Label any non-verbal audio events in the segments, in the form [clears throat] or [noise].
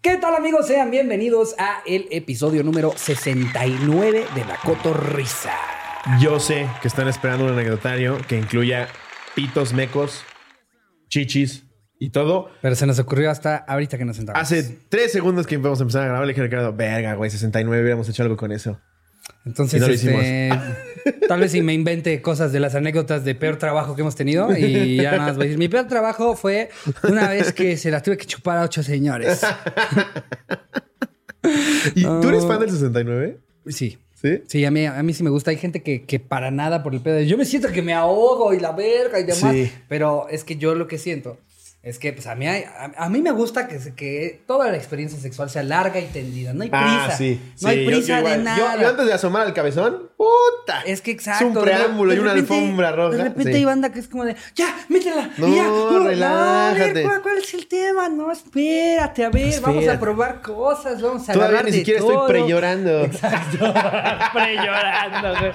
¿Qué tal amigos? Sean bienvenidos a el episodio número 69 de La Cotorrisa. Yo sé que están esperando un anecdotario que incluya pitos mecos, chichis y todo. Pero se nos ocurrió hasta ahorita que nos sentamos. Hace tres segundos que vamos a empezar a grabar, le dije a Ricardo, verga, güey, 69, hubiéramos hecho algo con eso. Entonces, no este, [laughs] tal vez si me invente cosas de las anécdotas de peor trabajo que hemos tenido y ya nada más voy a decir, mi peor trabajo fue una vez que se las tuve que chupar a ocho señores. ¿Y tú eres fan del 69? Sí. ¿Sí? Sí, a mí, a mí sí me gusta. Hay gente que, que para nada por el pedo. de, Yo me siento que me ahogo y la verga y demás. Sí. Pero es que yo lo que siento es que pues a mí, hay- a, a mí me gusta que, que toda la experiencia sexual sea larga y tendida. No hay prisa. Ah, sí. No hay Sí, prisa yo de igual. nada. Yo, yo antes de asomar al cabezón, puta. Es que exacto. Es un preámbulo y una repente- alfombra roja. De repente Sí. hay banda que es como de, ya, métela. No, ya, a ver, relájate. ¿cuál, cuál es el tema? No, espérate, a ver, vamos a probar cosas, vamos a Todavía ni siquiera todo. estoy pre-llorando. Exacto. [laughs] Pre-llorando, güey.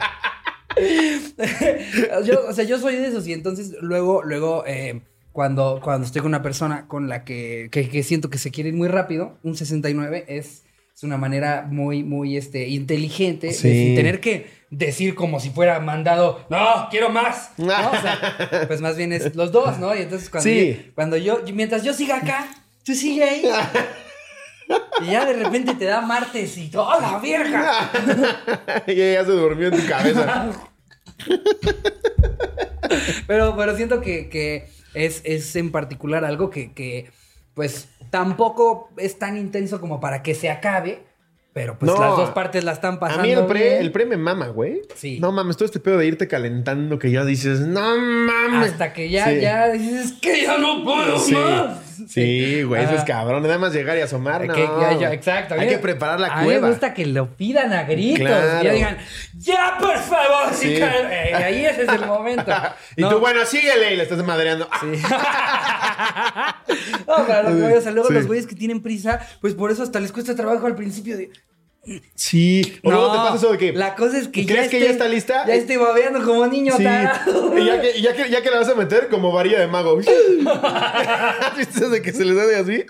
[laughs] yo, o sea, yo soy de esos y entonces luego, luego, eh, cuando, cuando estoy con una persona con la que, que, que siento que se quiere ir muy rápido, un 69 es, es una manera muy, muy este, inteligente de sin tener que decir como si fuera mandado, no, quiero más. ¿no? O sea, [laughs] pues más bien es los dos, ¿no? Y entonces cuando, Sí. yo, cuando yo, mientras yo siga acá, tú sigue ahí. [laughs] Y ya de repente te da martes y toda la verga. [laughs] y ella se durmió en tu cabeza. Pero, pero siento que, que es, es en particular algo que, que, pues, tampoco es tan intenso como para que se acabe. Pero pues No. las dos partes la están pasando. A mí el pre, bien. el pre me mama, güey. Sí. No mames, todo este pedo de irte calentando que ya dices, no mames. Hasta que ya, Sí. ya dices que ya no puedo Sí. más. Sí, güey, eso es Ajá. cabrón. Nada más llegar y asomar, no. Que ya- ya- exacto. Hay que preparar la a mí cueva. me gusta que lo pidan a gritos. Claro. Y ya digan, ¡ya, por favor! Sí. Eh, ahí ese es el momento. [laughs] y No. tú, bueno, síguele y le estás madreando. Sí. [laughs] no, para los güeyes, o sea, luego Sí. los güeyes que tienen prisa, pues por eso hasta les cuesta trabajo al principio de. Sí. O luego te pasa eso de que. La cosa es que ¿Crees que ya está lista? Ya estoy babeando como niño Sí. tarado. Y ya que, ya, que, ya que la vas a meter como varilla de mago. [laughs] [laughs] ¿Has visto eso de que se les hace así?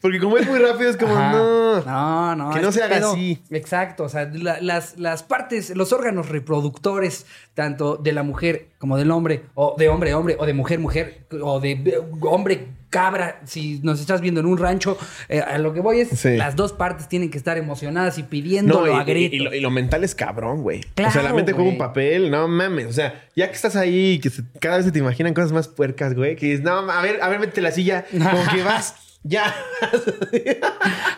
Porque como es muy rápido, es como, Ajá. no. No, no. Que no se haga pedo- así. Exacto. O sea, la- las, las partes, los órganos reproductores, tanto de la mujer como del hombre, o de hombre, hombre, o de mujer, mujer, o de hombre, cabra, si nos estás viendo en un rancho, eh, a lo que voy es, Sí. las dos partes tienen que estar emocionadas y pidiéndolo No, a y, grito. y- y lo, y lo mental es cabrón, güey. o sea, la mente juega un papel, no mames. O sea, ya que estás ahí, que se- cada vez se te imaginan cosas más puercas, güey. Que dices, no, a ver, a ver, métete la silla, como que vas, [laughs] ya.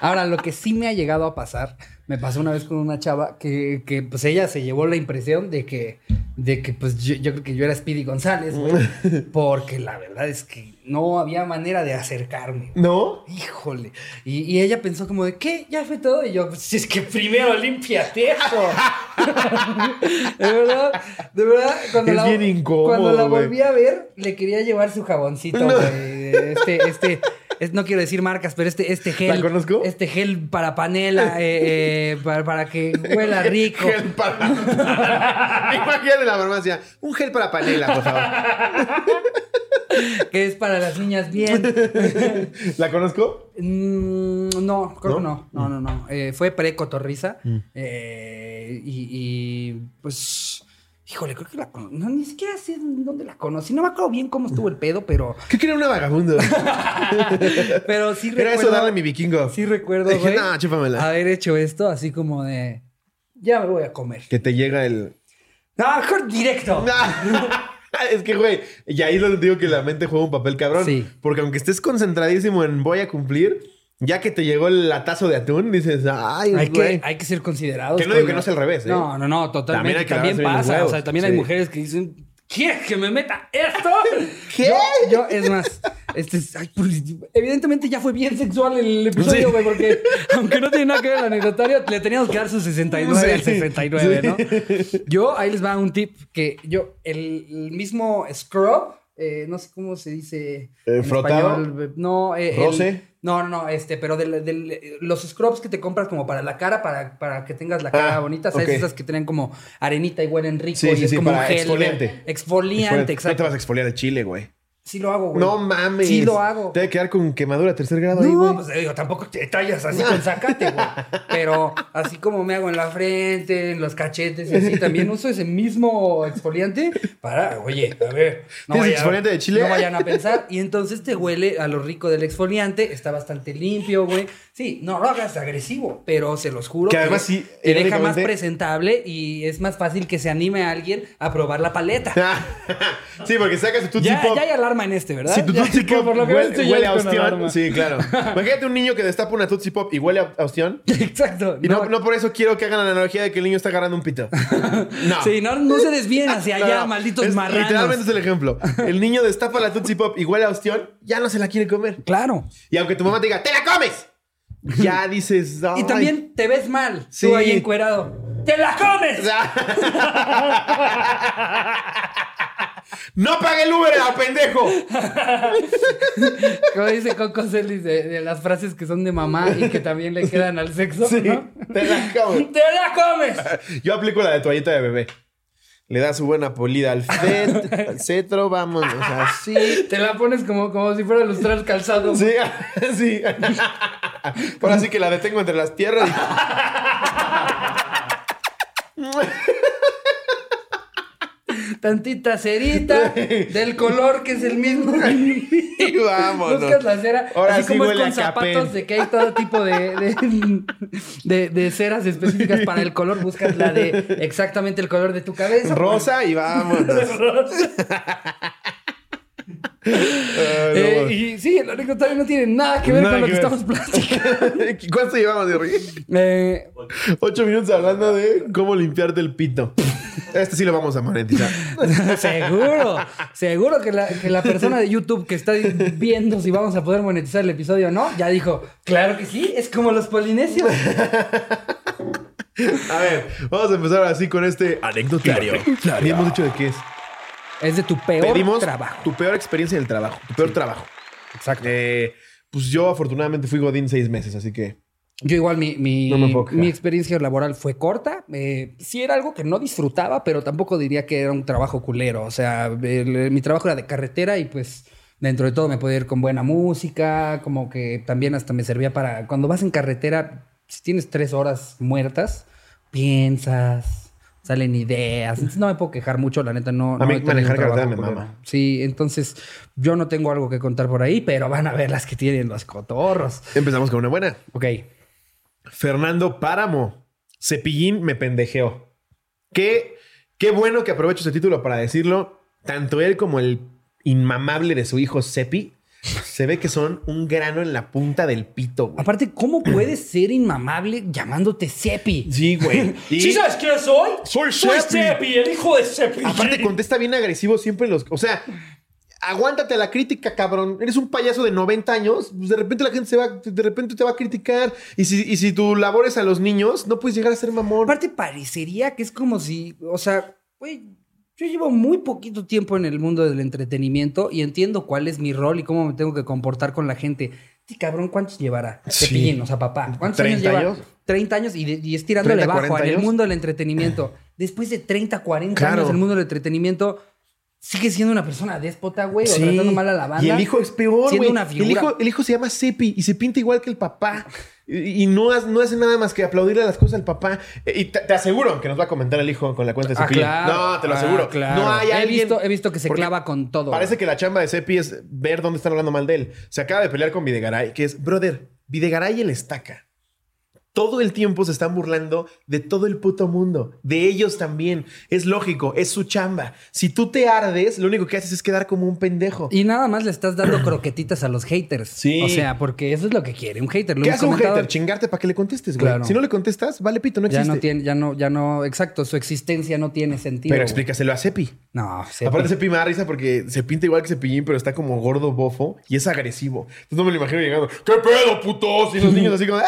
Ahora, lo que sí me ha llegado a pasar, me pasó una vez con una chava que, que, pues ella se llevó la impresión de que, de que pues yo, yo creo que yo era Speedy González, güey. [laughs] Porque la verdad es que no había manera de acercarme. ¿No? Híjole. Y, y ella pensó como de, ¿qué? ¿Ya fue todo? Y yo, pues es que primero límpiate eso. [laughs] de verdad, de verdad. Cuando Es la, bien incómodo, Cuando la volví a ver, le quería llevar su jaboncito, No. Este, este, es- no quiero decir marcas, pero este, este gel. ¿La conozco? Este gel para panela, eh, eh, para, para que huela [laughs] rico. Gel para. [laughs] Imagínate la farmacia. Un gel para panela, por favor. [laughs] que es para las niñas bien. [laughs] ¿La conozco? Mm, no, creo ¿No? que no. No, no, no. Eh, fue pre-cotorriza. Mm. Eh, y, y, pues. Híjole, creo que la conocí. No, ni siquiera sé dónde la conocí. No me acuerdo bien cómo estuvo el pedo, pero. [laughs] ¿Qué quería una vagabundo? Pero sí Era recuerdo. eso darle mi vikingo. Sí recuerdo, Dije, güey. no, chúpamela. Haber hecho esto así como de. Ya me voy a comer. Que te llega el. No, mejor directo. [laughs] es que, güey, y ahí es donde digo que la mente juega un papel cabrón. Sí. Porque aunque estés concentradísimo en voy a cumplir, ya que te llegó el latazo de atún, dices, ay, Hay güey. que, hay que ser considerados. Que no digo que no sea al revés, ¿eh? No, no, no, totalmente. También hay que También, pasa. O sea, también hay mujeres que dicen, ¿quieres que me meta esto? ¿Qué? Yo, yo, es más, este es- ay, evidentemente ya fue bien sexual el episodio, Sí. güey, porque aunque no tiene nada que ver el anecdotario, le teníamos que dar su 69 al Sí. 69, Sí. ¿no? Yo, ahí les va un tip que yo, el, el mismo scrub, eh, no sé cómo se dice. Eh, en ¿frotado? español, No, eh, el- ¿Roce? no, no, no, este, pero del, del- los scrubs que te compras como para la cara, para, para que tengas la cara Ah, bonita, ¿sabes? ok. Esas que tienen como arenita y huelen rico Sí, y sí, es sí, como para un gel. exfoliante. güey. Exfoliante, No te exacto. vas a exfoliar el chile, güey. Sí lo hago, güey. No mames. Sí lo hago. Te debe quedar con quemadura a tercer grado ahí, No, güey. pues digo, tampoco te tallas así con zacate, güey. Pero así como me hago en la frente, en los cachetes y así, también uso ese mismo exfoliante para, oye, a ver. ¿Tienes exfoliante de chile? No vayan a pensar. Y entonces te huele a lo rico del exfoliante, está bastante limpio, güey. Sí, no lo hagas agresivo, pero se los juro Que además sí, te deja más presentable y es más fácil que se anime a alguien a probar la paleta. [laughs] sí, porque sacas tu Ya, Pop. ya hay alarma en este, ¿verdad? Si tu Ya, Tootsie que Pop por lo que huele, ya a ostión. Sí, claro. [laughs] Imagínate un niño que destapa una Tootsie Pop y huele a ostión. [laughs] Exacto. Y no, no por eso quiero que hagan la analogía de que el niño está agarrando un pito. [laughs] No. Sí, no, no se desvíen hacia No, allá, malditos Es- marranos. Literalmente es el ejemplo. El niño destapa la Tootsie Pop y huele a ostión, ya no se la quiere comer. Claro. Y aunque tu mamá te diga, ¡te la comes! Ya dices, Y "Ay". también te ves mal. Sí. Tú ahí encuerado. ¡Te la comes! ¡No pague el Uber, a pendejo! [laughs] Como dice Coco Celis de, de las frases que son de mamá y que también le quedan al sexo. Sí, ¿no? te la comes. [laughs] ¡Te la comes! Yo aplico la de toallita de bebé. Le da su buena polida al, fet, [laughs] al cetro, vámonos así. Te la pones como, como si fuera a lustrar el calzado. Sí, sí. Ahora sí que la detengo entre las piernas. Tantita cerita [laughs] del color que es el mismo. [laughs] Y vámonos. Buscas la cera. Ahora así sí como es con zapatos de que hay todo tipo de, de, de- de ceras específicas para el color. Buscas la de exactamente el color de tu cabeza. Rosa y vámonos. [laughs] No, Eh, y sí, el anecdotario no tiene nada que ver Nada con lo que estamos platicando. [laughs] ¿Cuánto llevamos de río? Eh, Ocho minutos hablando de cómo limpiarte el pito. Este sí lo vamos a monetizar. [laughs] seguro, seguro que la, que la persona de YouTube que está viendo si vamos a poder monetizar el episodio o no, ya dijo, claro que sí, es como los polinesios. [laughs] A ver, vamos a empezar así con este anecdotario. Ni hemos dicho de qué es. Es de tu peor Pedimos trabajo. tu peor experiencia del trabajo. Tu peor trabajo. Exacto. Eh, pues yo afortunadamente fui Godín seis meses, así que... Yo igual mi, mi, No experiencia laboral fue corta. Eh, sí era algo que no disfrutaba, pero tampoco diría que era un trabajo culero. O sea, el- mi trabajo era de carretera y pues dentro de todo me podía ir con buena música, como que también hasta me servía para... Cuando vas en carretera, si tienes tres horas muertas, piensas, salen ideas. Entonces no me puedo quejar mucho, la neta no... A no mí manejar carretera me mama. Sí, entonces yo no tengo algo que contar por ahí, pero van a ver las que tienen los cotorros. Empezamos con una buena. Ok. Fernando Páramo. Cepillín me pendejeó. Qué, qué bueno que aprovecho ese título para decirlo. Tanto él como el inmamable de su hijo Cepi se ve que son un grano en la punta del pito, güey. Aparte, ¿cómo puedes ser inmamable llamándote Cepi? Sí, güey. [laughs] Y ¿Sí sabes quién soy? Soy Soy Cepi. Cepi, el hijo de Cepi. aparte contesta bien agresivo siempre los... O sea, aguántate la crítica, cabrón. Eres un payaso de 90 años. Pues de repente la gente se va... De repente te va a criticar. Y si, y si tu labor es a los niños, no puedes llegar a ser mamón. Aparte, parecería que es como si, o sea, güey, yo llevo muy poquito tiempo en el mundo del entretenimiento y entiendo cuál es mi rol y cómo me tengo que comportar con la gente. Sí, cabrón, ¿cuántos llevará? Sí. Cepillín, o sea, papá. ¿Cuántos años 30 lleva? años. 30 años y, de- y es tirándole 30, bajo 40 en el años. mundo del entretenimiento. Después de 30, 40 Claro. años en el mundo del entretenimiento, sigue siendo una persona déspota, güey, o Sí. tratando mal a la banda. Y el hijo es peor, siendo güey. una El figura. hijo, el hijo se llama Cepi y se pinta igual que el papá. Y, y no, hace- no hace nada más que aplaudirle las cosas al papá. Eh, Y te, te aseguro que nos va a comentar el hijo con la cuenta de Ah, claro. No, te lo Ah, aseguro. claro. No hay he alguien... Visto, he visto que se clava con todo. Parece que la chamba de Cepi es ver dónde están hablando mal de él. Se acaba de pelear con Videgaray, que es, brother, Videgaray el estaca. Todo el tiempo se están burlando de todo el puto mundo. De ellos también. Es lógico, es su chamba. Si tú te ardes, lo único que haces es quedar como un pendejo. Y nada más le estás dando [clears throat] croquetitas a los haters. Sí. O sea, porque eso es lo que quiere un hater. Lo ¿Qué hace un comentado. hater? Chingarte para que le contestes, güey. Claro. Si no le contestas, vale pito, no Ya existe. no tiene, ya no, ya no, exacto, su existencia no tiene sentido. Pero güey. explícaselo a Cepi. No, se Aparte, Cepi me da risa porque se pinta igual que Cepillín, pero está como gordo bofo y es agresivo. Entonces no me lo imagino llegando, ¿qué pedo, putos? Y los niños así como, ¡ah!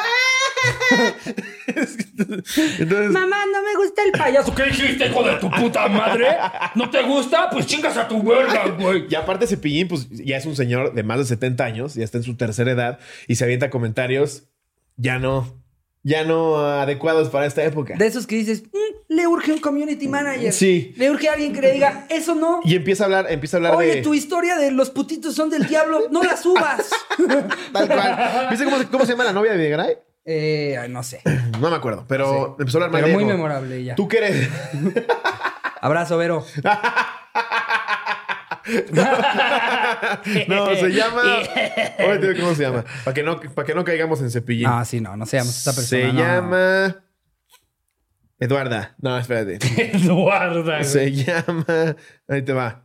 Entonces, Mamá, no me gusta el payaso. ¿Qué dijiste, hijo de tu puta madre? ¿No te gusta? Pues chingas a tu verga, güey. y aparte Cepillín, pues ya es un señor de más de 70 años, ya está en su tercera edad y se avienta comentarios, ya no, ya no adecuados para esta época. De esos que dices, "Mm, le urge un community manager. Sí. Le urge a alguien que le diga, eso no. Y empieza a hablar, empieza a hablar Oye, de. tu historia de los putitos son del diablo, no la subas. [laughs] Tal cual. ¿Viste cómo, se- cómo se llama la novia de Videgaray? Eh, no sé. [clears throat] No me acuerdo, pero empezó a hablar Pero muy memorable ella. ¿Tú qué eres? [laughs] Abrazo, Vero. [laughs] no, se llama. [laughs] ¿Cómo se llama? Para que no, para que no caigamos en cepillín. Ah, sí, no, no se llama esta persona. se no, no. llama. Eduarda. No, espérate. Eduarda. güey. Se llama. Ahí te va.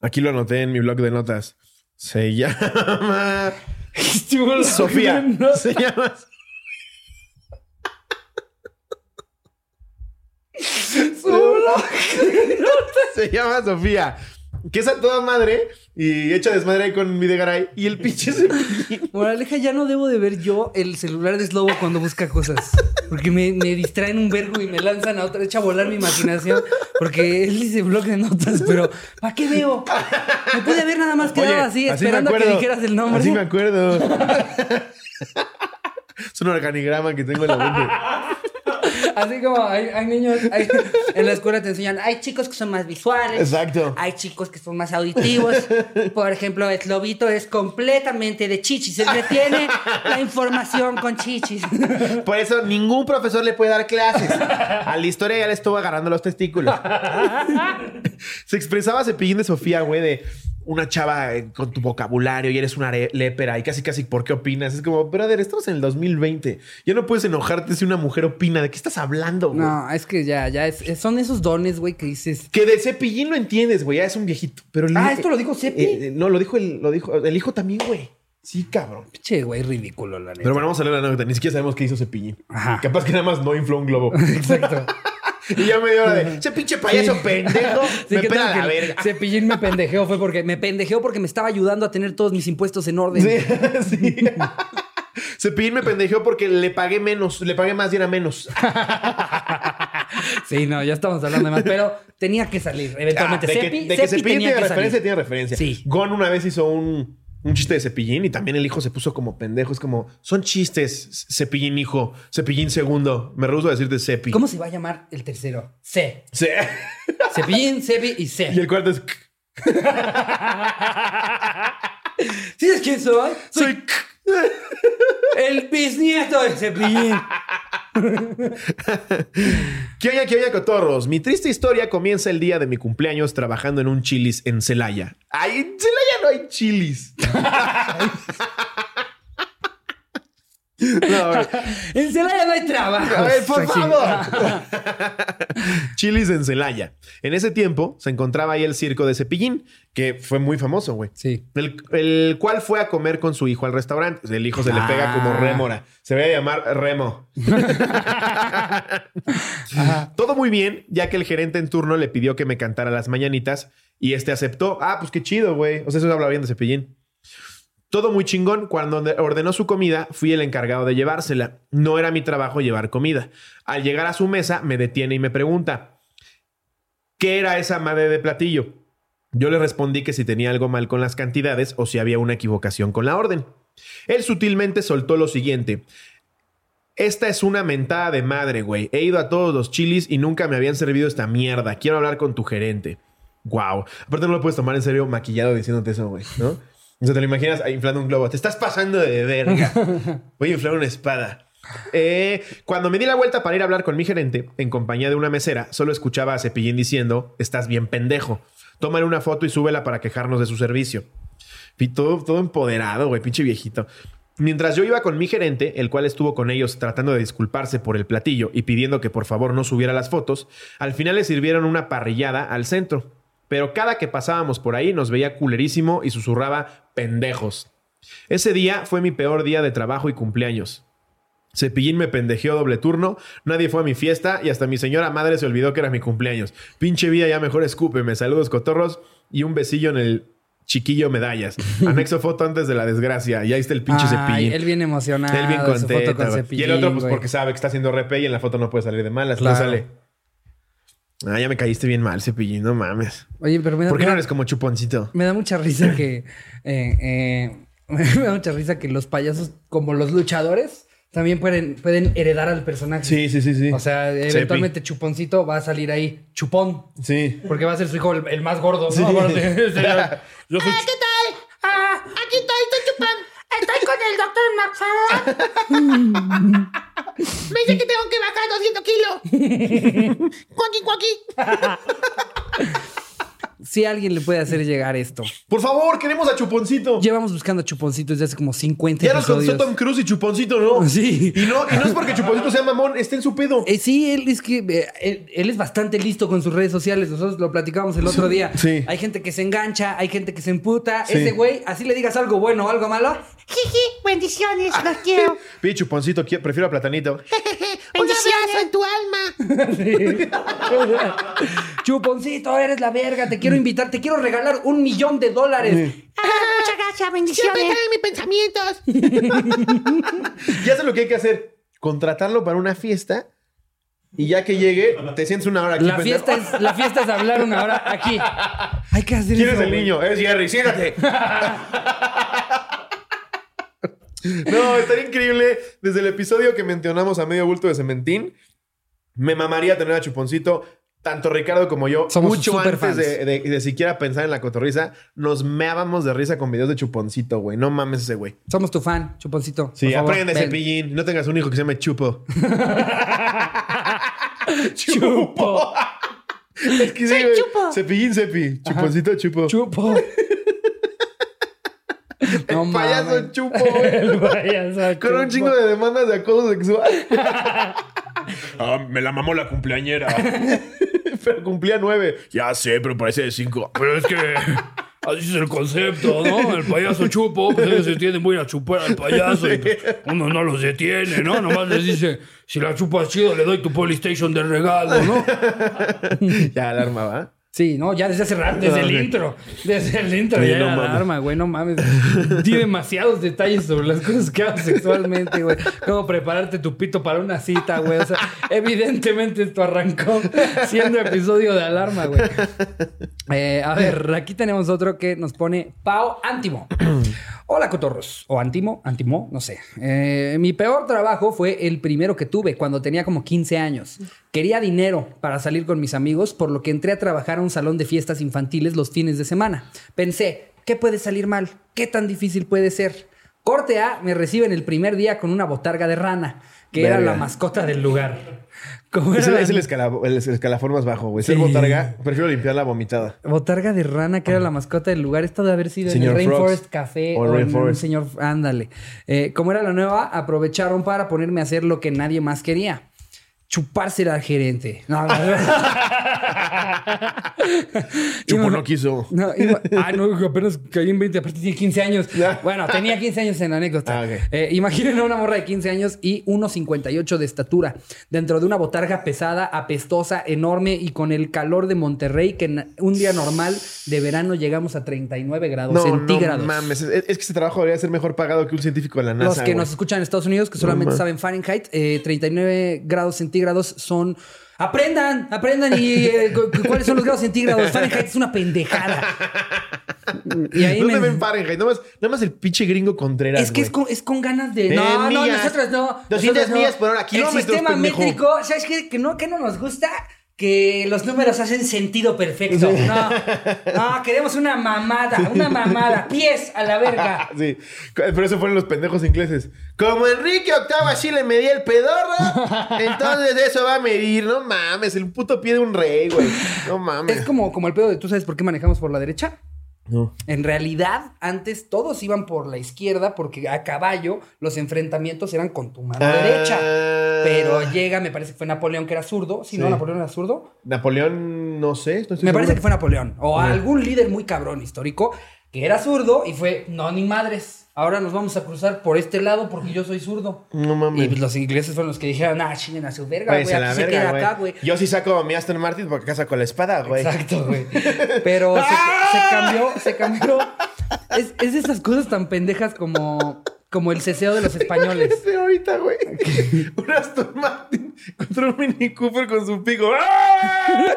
Aquí lo anoté en mi blog de notas. Se llama. Estuvo Sofía. [laughs] no. Se llama. Se llama Sofía. Que es a toda madre y echa desmadre ahí con Videgaray. Y el pinche cepillín. [laughs] Moraleja, ya no debo de ver yo el celular de Slobo cuando busca cosas. Porque me, me distraen un vergo y me lanzan a otra, echa a volar mi imaginación. Porque él dice blog de notas, pero ¿para qué veo? Me pude haber nada más quedado Oye, así, esperando a que dijeras el nombre. Así me acuerdo. [laughs] es un organigrama que tengo en la mente. Así como hay, hay niños, hay- en la escuela te enseñan, hay chicos que son más visuales. Exacto. Hay chicos que son más auditivos. Por ejemplo, el lobito es completamente de chichis. Él retiene la información con chichis. Por eso ningún profesor le puede dar clases. A la historia ya le estuvo agarrando los testículos. Se expresaba Cepillín de Sofía, güey, de una chava eh, con tu vocabulario y eres una lépera y casi casi ¿por qué opinas? Es como, brother, estamos en el 2020. Ya no puedes enojarte si una mujer opina. ¿De qué estás hablando, güey? No, es que ya, ya es, es- son esos dones, güey, que dices. Que de Cepillín lo entiendes, güey. Ya es un viejito. Pero el- Ah, ¿esto lo dijo Cepi? Eh, eh, no, lo dijo el, lo dijo el hijo también, güey. Sí, cabrón. Che, güey, ridículo, la neta. Pero bueno, vamos a leer la anécdota. Ni siquiera sabemos qué hizo Cepillín. Ajá. Capaz que nada más no infló un globo. [laughs] Exacto. [laughs] y ya me dio hora de ese pinche payaso pendejo. [laughs] Sí, me ¿qué pela la verga. Cepillín me pendejeó fue porque me pendejeó porque me estaba ayudando a tener todos mis impuestos en orden. Sí, [laughs] sí. [laughs] Cepillín me pendejeó porque le pagué menos, le pagué más y era menos. Sí, no, ya estamos hablando de más, pero tenía que salir. Eventualmente, Ah, de que, Cepi, de que Cepi Cepillín tenía tiene que referencia, salir. tiene referencia. Sí. Gon una vez hizo un, un chiste de Cepillín y también el hijo se puso como pendejo. Es como, son chistes, Cepillín hijo, Cepillín segundo. Me rehuso a decirte Cepi. ¿Cómo se va a llamar el tercero? C. Sí. Cepillín, Cepi y C. Y el cuarto es... [laughs] ¿Sabes quién soy? Soy Soy... el bisnieto de Cepillín. ¿Qué oña, qué oña, cotorros? Mi triste historia comienza el día de mi cumpleaños trabajando en un chilis en Celaya. ¡Ay, en Celaya no hay chilis! [laughs] no. [laughs] En Celaya no hay trabajo. A ver, por favor. [laughs] Chilis en Celaya. En ese tiempo se encontraba ahí el circo de Cepillín, que fue muy famoso, güey. Sí. El, el cual fue a comer con su hijo al restaurante. El hijo se le pega como Ah. rémora. Se ve a llamar Remo. [laughs] Todo muy bien, ya que el gerente en turno le pidió que me cantara las mañanitas y este aceptó. Ah, pues qué chido, güey. O sea, eso habla bien de Cepillín. Todo muy chingón. Cuando ordenó su comida, fui el encargado de llevársela. No era mi trabajo llevar comida. Al llegar a su mesa, me detiene y me pregunta, ¿qué era esa madre de platillo? Yo le respondí que si tenía algo mal con las cantidades o si había una equivocación con la orden. Él sutilmente soltó lo siguiente. Esta es una mentada de madre, güey. He ido a todos los chilis y nunca me habían servido esta mierda. Quiero hablar con tu gerente. Wow. Aparte no lo puedes tomar en serio maquillado diciéndote eso, güey, ¿no? O sea, te lo imaginas inflando un globo. Te estás pasando de verga. [laughs] Voy a inflar una espada. Eh, cuando me di la vuelta para ir a hablar con mi gerente, en compañía de una mesera, solo escuchaba a Cepillín diciendo, estás bien pendejo. Tómale una foto y súbela para quejarnos de su servicio. Y todo, todo empoderado, güey, pinche viejito. Mientras yo iba con mi gerente, el cual estuvo con ellos tratando de disculparse por el platillo y pidiendo que por favor no subiera las fotos, al final le sirvieron una parrillada al centro. Pero cada que pasábamos por ahí nos veía culerísimo y susurraba pendejos. Ese día fue mi peor día de trabajo y cumpleaños. Cepillín me pendejeó doble turno, nadie fue a mi fiesta y hasta mi señora madre se olvidó que era mi cumpleaños. Pinche vida, ya mejor escúpeme. Saludos cotorros y un besillo en el chiquillo medallas. [laughs] Anexo foto antes de la desgracia. Y ahí está el pinche Ay, Cepillín. él bien emocionado. Él bien contento. foto con y el otro, pues porque sabe que está haciendo RP y en la foto no puede salir de malas. Claro. No sale. Ah, ya me caíste bien mal, Cepillín. No mames. Oye, pero me da, ¿Por qué me no eres como chuponcito? me da mucha risa que. eh, eh, [laughs] me da mucha risa que los payasos, como los luchadores, también pueden, pueden heredar al personaje. Sí, sí, sí, sí. O sea, eventualmente Chuponcito va a salir ahí. Chupón. Sí. Porque va a ser su hijo el, el más gordo, ¿no? Sí. Aparte, [laughs] este, [laughs] Yo soy Ah, ¿qué tal? Ah, aquí estoy, estoy chupando. Estoy con el doctor Maxada. [laughs] Me dice que tengo que bajar 200 kilos. [laughs] Cuaqui, cuaqui. [laughs] Si alguien le puede hacer llegar esto. Por favor, queremos a Chuponcito. Llevamos buscando a Chuponcito desde hace como 50 Ya nos contestó. Tom Cruise y Chuponcito, ¿no? [laughs] Sí. Y no, y no es porque Chuponcito sea mamón, está en su pedo. Eh, sí, él es que eh, él, él es bastante listo con sus redes sociales. Nosotros lo platicábamos el otro día. Sí. Hay gente que se engancha, hay gente que se emputa. Sí. Ese güey, así le digas algo bueno o algo malo. Jiji, bendiciones, los quiero. [laughs] Pi, Chuponcito, prefiero a Platanito. [laughs] Un abrazo en tu alma. [laughs] Chuponcito, eres la verga. Te quiero invitar, te quiero regalar un millón de dólares. Ah, muchas gracias, bendiciones. Siempre están en mis pensamientos. [laughs] Ya sé lo que hay que hacer. Contratarlo para una fiesta. Y ya que llegue, te sientes una hora aquí. La fiesta, es, la fiesta es hablar una hora aquí. Hay que hacer ¿Quién eso. es el güey. niño? Es Jerry, siéntate. [laughs] No, estaría increíble. Desde el episodio que mencionamos a medio bulto de cementín, me mamaría tener a Chuponcito. Tanto Ricardo como yo, Somos mucho antes fans. de, de- de siquiera pensar en la cotorriza, nos meábamos de risa con videos de Chuponcito, güey. No mames ese güey. Somos tu fan, Chuponcito. Sí, aprende ven. cepillín. No tengas un hijo que se llame Chupo. [laughs] Chupo. Es que sí, Soy güey. Chupo. Cepillín, cepi. Chuponcito, chupo. Chupo. No El payaso mames. chupo, güey. [laughs] El payaso Con un chingo de demandas de acoso sexual. [laughs] Ah, me la mamó la cumpleañera. [laughs] pero cumplía nueve. Ya sé, pero parece de cinco. Pero es que así es el concepto, ¿no? El payaso chupo, pues ellos se tienen muy a chupar al payaso. y, pues, uno no los detiene, ¿no? Nomás les dice, si la chupas chido, le doy tu Polystation de regalo, ¿no? ya alarma, ¿va? Sí, no, ya desde hace rato, [laughs] desde el intro. Desde el intro Sí, ya no alarma, güey, no mames. Di demasiados detalles sobre las cosas que hago sexualmente, güey. Cómo prepararte tu pito para una cita, güey. O sea, evidentemente esto arrancó siendo episodio de alarma, güey. Eh, a ver, aquí tenemos otro que nos pone Pau Antimo. [clears throat] Hola, cotorros. O Antimo, Antimo, no sé. Eh, mi peor trabajo fue el primero que tuve cuando tenía como 15 años. Quería dinero para salir con mis amigos, por lo que entré a trabajar a un salón de fiestas infantiles los fines de semana. Pensé, ¿qué puede salir mal? ¿Qué tan difícil puede ser? Corte A me reciben el primer día con una botarga de rana, que era la mascota del lugar. [laughs] Como Es, el, la- es el escalafón más bajo, güey. Ser Sí. botarga, prefiero limpiar la vomitada. Botarga de rana, que era la mascota del lugar. Esto de haber sido Señor en el Rainforest Frogs. Café O o, en señor. Ándale. Eh, como era la nueva, aprovecharon para ponerme a hacer lo que nadie más quería. Chuparse al gerente. No, no, Chupo Iba- no [laughs] quiso. No, iba- ah, no, apenas caí en 20, aparte tiene 15 años. Bueno, tenía 15 años en la anécdota. Ah, ok. Eh, imaginen una morra de 15 años y 1,58 de estatura, dentro de una botarga pesada, apestosa, enorme y con el calor de Monterrey, que en un día normal de verano llegamos a 39 grados No, centígrados. no mames. Es, es que ese trabajo debería ser mejor pagado que un científico de la NASA. Los que nos escuchan en Estados Unidos, que solamente saben Fahrenheit, eh, 39 grados centígrados son. Aprendan, aprendan y eh, cu- cu- cuáles son los grados centígrados. Fahrenheit es una pendejada. Y ahí ¿Dónde me- ven Fahrenheit? Nada más, nada más el pinche gringo Contreras. Es que es con, es con ganas de. En no, no, millas. nosotros no. 200 nosotros no. millas por hora, El kilómetros, sistema pendejo. métrico, ¿sabes qué? Que no, que no nos gusta que los números hacen sentido perfecto. No, no, queremos una mamada, una mamada. Pies a la verga. [laughs] Sí, pero eso fueron los pendejos ingleses. Como Enrique VIII así le medía el pedorro, [laughs] entonces eso va a medir. No mames, el puto pie de un rey, güey. No mames. Es como, como el pedo de tú sabes por qué manejamos por la derecha. No. En realidad, antes todos iban por la izquierda porque a caballo los enfrentamientos eran con tu mano Ah. derecha. Pero llega, me parece que fue Napoleón que era zurdo. Si no, Sí. Napoleón era zurdo. Napoleón, no sé. no Me parece que fue Napoleón. O algún líder muy cabrón histórico que era zurdo y fue, no, ni madres. Ahora nos vamos a cruzar por este lado porque yo soy zurdo. No Y mames. pues, los ingleses fueron los que dijeron, ah, chinguen a su verga, güey. A Aquí la se verga, queda acá, güey. Yo sí saco mi Aston Martin porque acá saco la espada, güey. Exacto, güey. [laughs] Pero se, se cambió, se cambió. Es, es de esas cosas tan pendejas como, como el ceseo de los españoles. [laughs] Ahorita, güey. [laughs] Un Aston Martin contra un Mini Cooper con su pico. ¡Ah!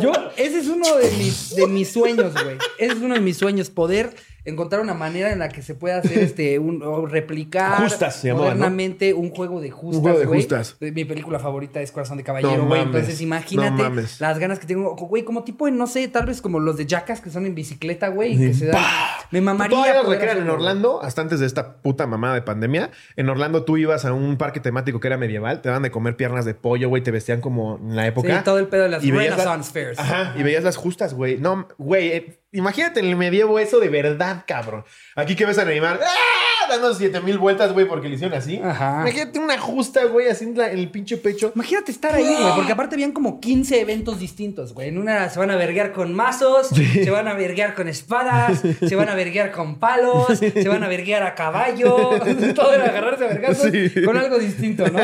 Yo, ese es uno de mis, de mis sueños, güey. Ese es uno de mis sueños, poder encontrar una manera en la que se pueda hacer este un o replicar Justas se llamaba, ¿no? modernamente un juego de justas. juego de güey. justas. Mi película favorita es Corazón de Caballero, güey. Entonces, imagínate no las ganas que tengo, güey, como tipo no sé, tal vez como los de Jackass que son en bicicleta, güey, y que se dan. Me mamaría. Todavía los recrean en. Orlando, hasta antes de esta puta mamada de pandemia. En Orlando tú ibas a un parque temático que era medieval, te daban de comer piernas de pollo, güey, te vestían como en la época. Sí, todo el pedo de las Y Renaissance Fairs. Ajá, y veías las justas, güey. No, güey, eh, imagínate en el medievo eso de verdad, cabrón. Aquí que ves a Neymar, ¡ah! Dando siete mil vueltas, güey, porque le hicieron así. Ajá. Imagínate una justa, güey, así en, la- en el pinche pecho. Imagínate estar ahí, güey, porque aparte habían como 15 eventos distintos, güey. En una se van a verguear con mazos, se van a verguear con espadas, se van a verguear con palos, se van a verguear a caballo. [laughs] Todo era agarrarse a vergazos Sí. con algo distinto, ¿no?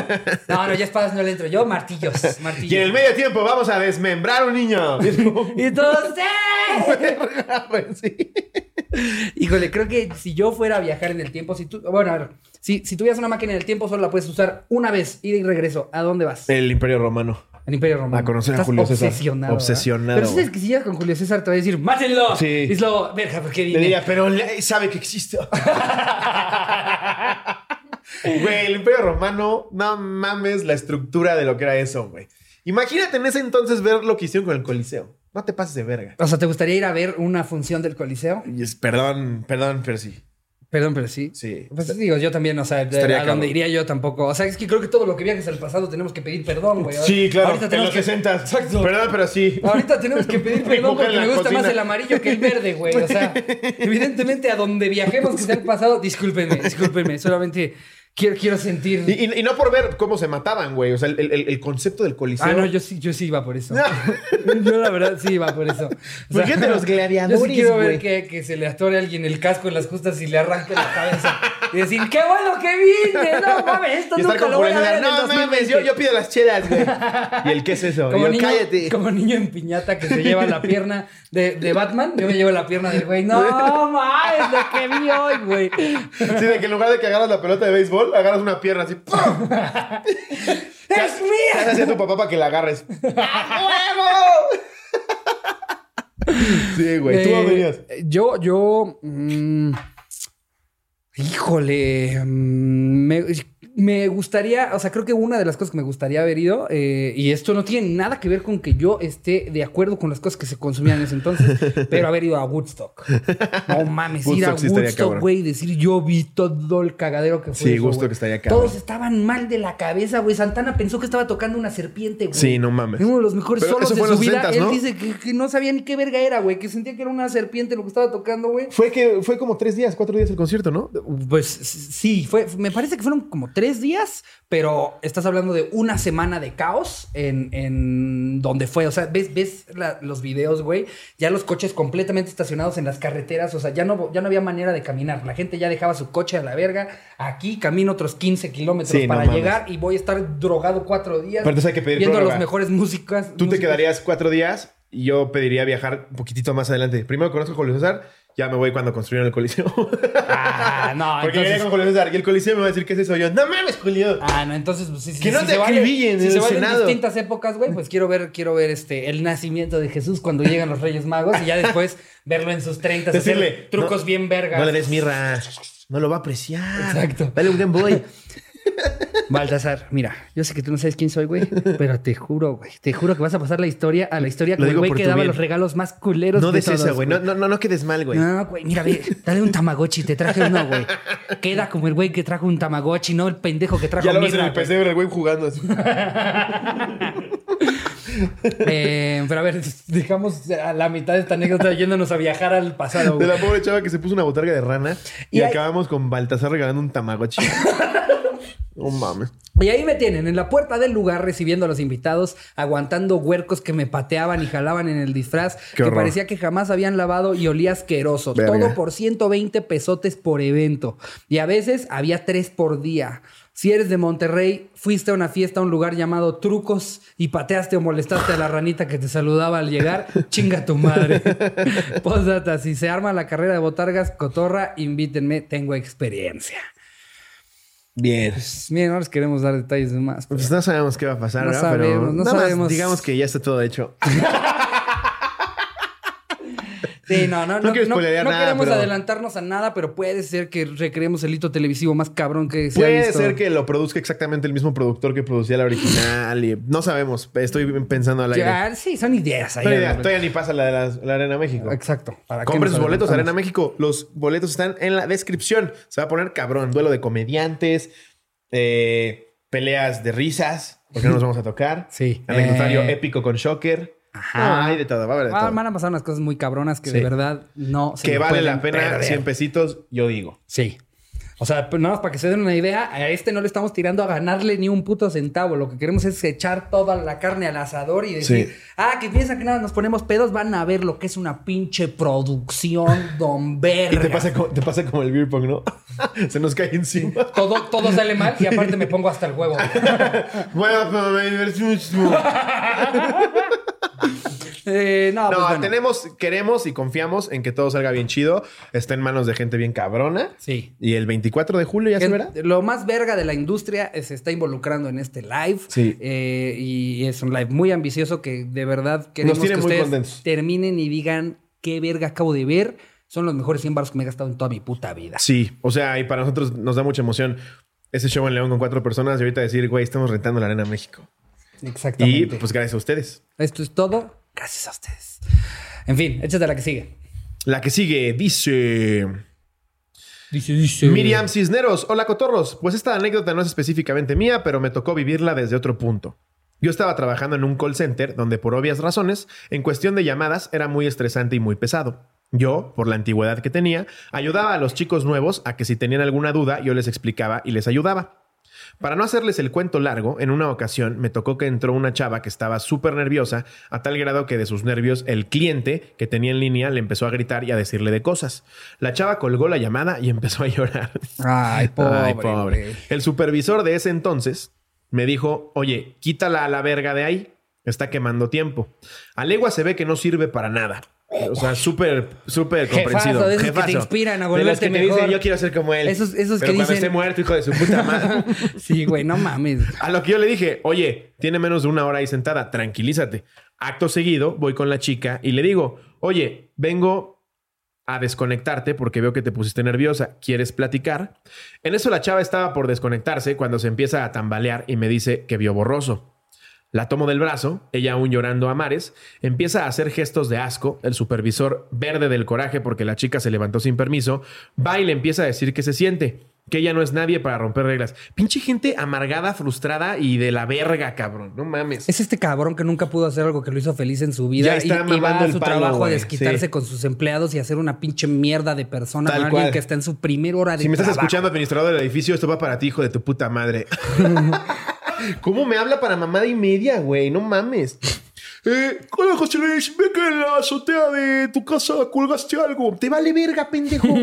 No, no, ya espadas no le entro yo, martillos, martillos. Y en el medio tiempo vamos a desmembrar a un niño. [laughs] Y todos, [laughs] ¡eh! Híjole, creo que si yo fuera a viajar en el tiempo, si tú, bueno, a ver, si, si tuvieras una máquina del tiempo, solo la puedes usar una vez, ida y regreso. ¿A dónde vas? El Imperio Romano. Al Imperio Romano. A conocer a Julio César. Obsesionado. ¿verdad? Obsesionado, Pero sabes que si llegas con Julio César te va a decir, ¡mátenlo! Sí. Y es lo, verga, ¿por qué Le vine? diría, pero le- sabe que existo. [laughs] Güey, el Imperio Romano, no mames la estructura de lo que era eso, güey. Imagínate en ese entonces ver lo que hicieron con el Coliseo. No te pases de verga. O sea, ¿te gustaría ir a ver una función del Coliseo? Y es- perdón, perdón, pero sí. Perdón, pero sí. Sí. Pues digo, yo también, o sea, de- a donde iría yo tampoco. O sea, es que creo que todo lo que viajes al pasado tenemos que pedir perdón, güey. Sí, claro. Ahorita en tenemos los que 60. Exacto. Perdón, pero sí. Ahorita tenemos que pedir [laughs] perdón porque me gusta cocina. más el amarillo que el verde, güey. O sea, [laughs] evidentemente a donde viajemos que sea el pasado, discúlpenme, discúlpenme. Solamente quiero, quiero sentir. Y, y- y no por ver cómo se mataban, güey. O sea, el, el- el concepto del Coliseo. Ah, no, yo sí, yo sí iba por eso. [laughs] yo la verdad sí iba por eso. O sea, Fíjate los gladiadores, Yo sí quiero ver que, que se le atore a alguien el casco en las justas y le arranque la cabeza. Y decir, qué bueno que vine. No mames, esto Y nunca con lo voy a Julio ver César, en el No mames, 2020". yo, yo pido las chelas, güey. ¿Y el qué es eso? Como yo, niño, cállate. como niño en piñata que se lleva la pierna de, de Batman, yo me llevo la pierna del güey. No mames, lo que vi hoy, güey. Sí, de que en lugar de que agarras la pelota de béisbol, agarras una pierna así. ¡pum! [laughs] ¡Es ¿Qué hace mía! hacia tu papá para que la agarres? [laughs] ¡A huevo! Sí, güey. ¿Tú Eh, dónde venías? Yo, yo. mm, híjole. mm, me, me gustaría. O sea, creo que una de las cosas que me gustaría haber ido. eh, y esto no tiene nada que ver con que yo esté de acuerdo con las cosas que se consumían en ese entonces. [laughs] pero haber ido a Woodstock. No mames, ir a Woodstock güey. y Decir yo vi todo el cagadero que fue. Sí, eso, Woodstock estaría cabrón. Todos estaban mal de la cabeza, güey. Santana pensó que estaba tocando una serpiente, güey. Sí, no mames. Uno de los mejores Pero solos de su vida. 60s, Él ¿no? dice que, que no sabía ni qué verga era, güey. Que sentía que era una serpiente lo que estaba tocando, güey. Fue que fue como tres días, cuatro días el concierto, ¿no? Pues sí, fue, me parece que fueron como tres días, pero estás hablando de una semana de caos en, en donde fue. O sea, ves, ves la- los videos, güey. Ya los coches completamente estacionados en las carreteras. O sea, ya no, ya no había manera de caminar. La gente ya dejaba su coche a la verga. Aquí camino otros 15 kilómetros Sí, no para mames. llegar y voy a estar drogado cuatro días. Pero entonces hay que pedir Viendo prórroga. los mejores músicas. Tú te quedarías cuatro días y yo pediría viajar un poquitito más adelante. Primero conozco a Julio César, ya me voy cuando construyeron el Coliseo. [laughs] Ah, no, Porque entonces... con Julio César y el Coliseo me va a decir, ¿qué es eso? Yo, no mames, Julio. Ah, no, entonces, pues sí, sí, Que no sí te se vale- si en se el vale Senado. distintas épocas, güey, pues quiero ver, quiero ver este, el nacimiento de Jesús cuando llegan los Reyes Magos y ya después verlo en sus 30, Decirle, hacer trucos no, bien vergas. No le des mirra. No lo va a apreciar. Exacto. Dale un Game Boy. [laughs] Baltasar, mira, yo sé que tú no sabes quién soy, güey, pero te juro, güey, te juro que vas a pasar la historia a la historia como el güey que daba bien. los regalos más culeros No de des todos, esa, güey. No, no, no, no quedes mal, güey. No, güey, mira, ve, dale un tamagotchi, te traje uno, güey. [laughs] Queda como el güey que trajo un tamagotchi, no el pendejo que trajo ya lo ves en el. PC, el güey jugando así. [laughs] [laughs] Eh, pero a ver, [laughs] dejamos a la mitad de esta anécdota yéndonos a viajar al pasado, De la pobre chava que se puso una botarga de rana y, Y hay- acabamos con Baltasar regalando un tamagotchi. [laughs] No mames. Y ahí me tienen, en la puerta del lugar, recibiendo a los invitados, aguantando huercos que me pateaban y jalaban en el disfraz, Qué que horror. parecía que jamás habían lavado y olía asqueroso. Verga. Todo por 120 pesotes por evento. Y a veces había tres por día. Si eres de Monterrey, fuiste a una fiesta a un lugar llamado Trucos y pateaste o molestaste a la ranita que te saludaba al llegar, [laughs] chinga tu madre. Postdata, si se arma la carrera de botargas, cotorra, invítenme, tengo experiencia. Bien. Pues, miren, no les queremos dar detalles de más. pero- Pues no sabemos qué va a pasar, No ¿verdad? sabemos, Pero no nada más sabemos. digamos que ya está todo hecho. [laughs] Sí, no, no, [laughs] No no. quiero no- spoilerear no nada, queremos pero- adelantarnos a nada, pero puede ser que recreemos el hito televisivo más cabrón que se ha Puede visto. ser que lo produzca exactamente el mismo productor que producía la original. y no sabemos. Estoy pensando al aire. Ya, sí, son ideas ahí. No idea, todavía ni pasa la de la, la Arena México. Exacto. ¿Para Compren sus boletos, Arena? México. Los boletos están en la descripción. Se va a poner cabrón. Duelo de comediantes, eh, peleas de risas, porque no nos vamos a tocar. [laughs] Sí. Anecdotario Eh, épico con Shocker. Ajá. No, hay de todo, va a haber de todo. van a pasar unas cosas muy cabronas que Sí. de verdad no se que vale la pena perder. 100 pesitos, yo digo. Sí. O sea, pues nada más para que se den una idea, a este no le estamos tirando a ganarle ni un puto centavo. Lo que queremos es echar toda la carne al asador y decir, Sí. ah, que piensan que nada nos ponemos pedos, van a ver lo que es una pinche producción, don verga. [laughs] Y te pasa, como, te pasa como el beer pong, ¿no? [laughs] Se nos cae encima. [laughs] Todo, todo sale mal y aparte me pongo hasta el huevo. Bueno, pero me divertí muchísimo. Eh, no, pues No, bueno. tenemos, queremos y confiamos en que todo salga bien chido. Está en manos de gente bien cabrona. Sí. Y el 24 de julio ya se verá. Lo más verga de la industria se está involucrando en este live. Sí. Eh, y es un live muy ambicioso que de verdad queremos que ustedes contentos. terminen y digan qué verga acabo de ver. Son los mejores 100 baros que me he gastado en toda mi puta vida. Sí, o sea, y para nosotros nos da mucha emoción ese show en León con cuatro personas y ahorita decir, güey, estamos rentando la Arena México. Y Exactamente. pues gracias a ustedes. Esto es todo. Gracias a ustedes. En fin, échate la que sigue. La que sigue dice... Dice, dice. Miriam Cisneros, hola cotorros. Pues esta anécdota no es específicamente mía, pero me tocó vivirla desde otro punto. Yo estaba trabajando en un call center donde por obvias razones, en cuestión de llamadas, era muy estresante y muy pesado. Yo, por la antigüedad que tenía, ayudaba a los chicos nuevos a que si tenían alguna duda yo les explicaba y les ayudaba. Para no hacerles el cuento largo, en una ocasión me tocó que entró una chava que estaba súper nerviosa, a tal grado que de sus nervios el cliente que tenía en línea le empezó a gritar y a decirle de cosas. La chava colgó la llamada y [laughs] empezó a llorar. Ay, pobre. Ay, pobre. güey. El supervisor de ese entonces me dijo, oye, quítala a la verga de ahí. Está quemando tiempo. A legua se ve que no sirve para nada. O sea, súper, súper Jefazo, comprensivo. de esos que te Jefazo. inspiran a De los volverte que te mejor. dicen, yo quiero ser como él. Esos- esos Pero que cuando dicen- esté muerto, hijo de su puta madre. [laughs] Sí, güey, no mames. A lo que yo le dije, oye, tiene menos de una hora ahí sentada, tranquilízate. Acto seguido, voy con la chica y le digo, oye, vengo a desconectarte porque veo que te pusiste nerviosa. ¿Quieres platicar? En eso la chava estaba por desconectarse cuando se empieza a tambalear y me dice que vio borroso. La tomo del brazo, ella aún llorando a mares, empieza a hacer gestos de asco, el supervisor verde del coraje porque la chica se levantó sin permiso, va y le empieza a decir que se siente, que ella no es nadie para romper reglas. Pinche gente amargada, frustrada y de la verga, cabrón, no mames. Es este cabrón que nunca pudo hacer algo que lo hizo feliz en su vida Ya está y, y va mamando a el su palo, trabajo a güey. desquitarse Sí. con sus empleados y hacer una pinche mierda de persona Tal con alguien cual. que está en su primer hora de Si me estás trabajo. escuchando, administrador del edificio, esto va para ti, hijo de tu puta madre. [laughs] [laughs] ¿Cómo me habla para mamada y media, güey? No mames. Eh, hola, José Luis. Ve que en la azotea de tu casa colgaste algo. Te vale verga, pendejo. [laughs]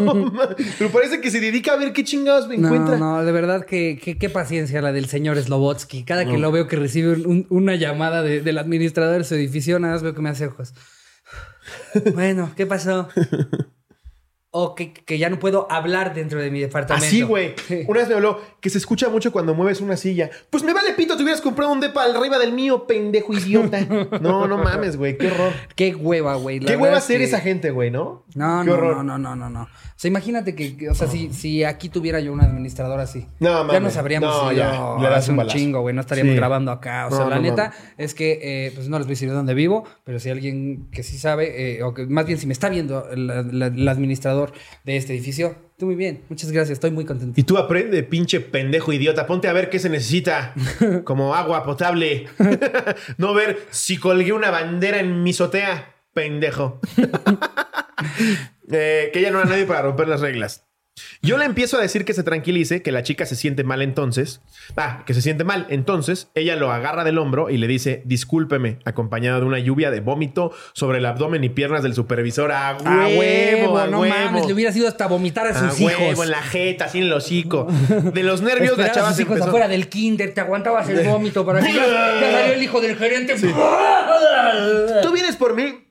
No, Pero parece que se dedica a ver qué chingados me No, encuentra. no, de verdad que, que- qué paciencia la del señor Slobotsky. Cada que lo veo que recibe un- una llamada de- del administrador de su edificio, nada más veo que me hace ojos. [laughs] Bueno, ¿qué pasó? O que, que ya no puedo hablar dentro de mi departamento. Así, güey. Una vez me habló que se escucha mucho cuando mueves una silla. Pues me vale pito, te hubieras comprado un depa arriba del mío, pendejo idiota. [laughs] No, no mames, güey. Qué horror. Qué hueva, güey. Qué hueva es ser que- esa gente, güey, ¿no? No, Qué no, horror. no, no, no, no, no. O sea, imagínate que, o sea, si, si aquí tuviera yo un administrador así. No, Ya nos habríamos No, ido ya, le das un chingo, güey. No estaríamos Sí. grabando acá. O sea, No, la neta es que, eh, pues no les voy a decir de dónde vivo, pero si alguien que sí sabe, eh, o que más bien si me está viendo la- el administrador de este edificio, tú muy bien. Muchas gracias, estoy muy contento. Y tú aprende, pinche pendejo idiota. Ponte a ver qué se necesita. [laughs] Como agua potable. [laughs] [laughs] no ver si colgué una bandera en mi azotea. Pendejo. [laughs] Eh, que ella no era nadie para romper las reglas. Yo le empiezo a decir que se tranquilice, que la chica se siente mal entonces. Ah, que se siente mal. Entonces, ella lo agarra del hombro y le dice, discúlpeme, acompañada de una lluvia de vómito sobre el abdomen y piernas del supervisor. ¡A huevo! A huevo, a no huevo! mames, le hubiera sido hasta vomitar a A sus huevo, hijos. en la jeta, así en el hocico. [laughs] De los nervios, la Esperar a chava sus se hijos empezó... afuera del kinder, te aguantabas el [laughs] vómito para que ya, ya salió el hijo del gerente. ¿Tú vienes por mí?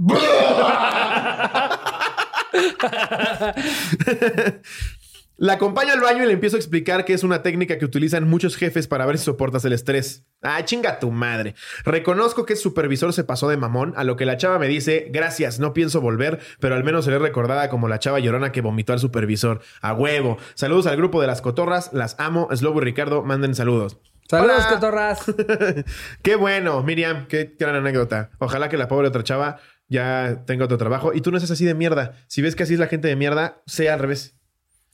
[laughs] La acompaño al baño y le empiezo a explicar que es una técnica que utilizan muchos jefes para ver si soportas el estrés. Ah, chinga tu madre. Reconozco que el supervisor se pasó de mamón, a lo que la chava me dice, gracias, no pienso volver, pero al menos seré recordada como la chava llorona que vomitó al supervisor. A huevo. Saludos al grupo de las cotorras, las amo. Slobo y Ricardo, manden saludos. Saludos, Hola. cotorras. [laughs] qué bueno, Miriam, qué gran anécdota. Ojalá que la pobre otra chava ya tenga otro trabajo. Y tú no seas así de mierda. Si ves que así es la gente de mierda, sea al revés.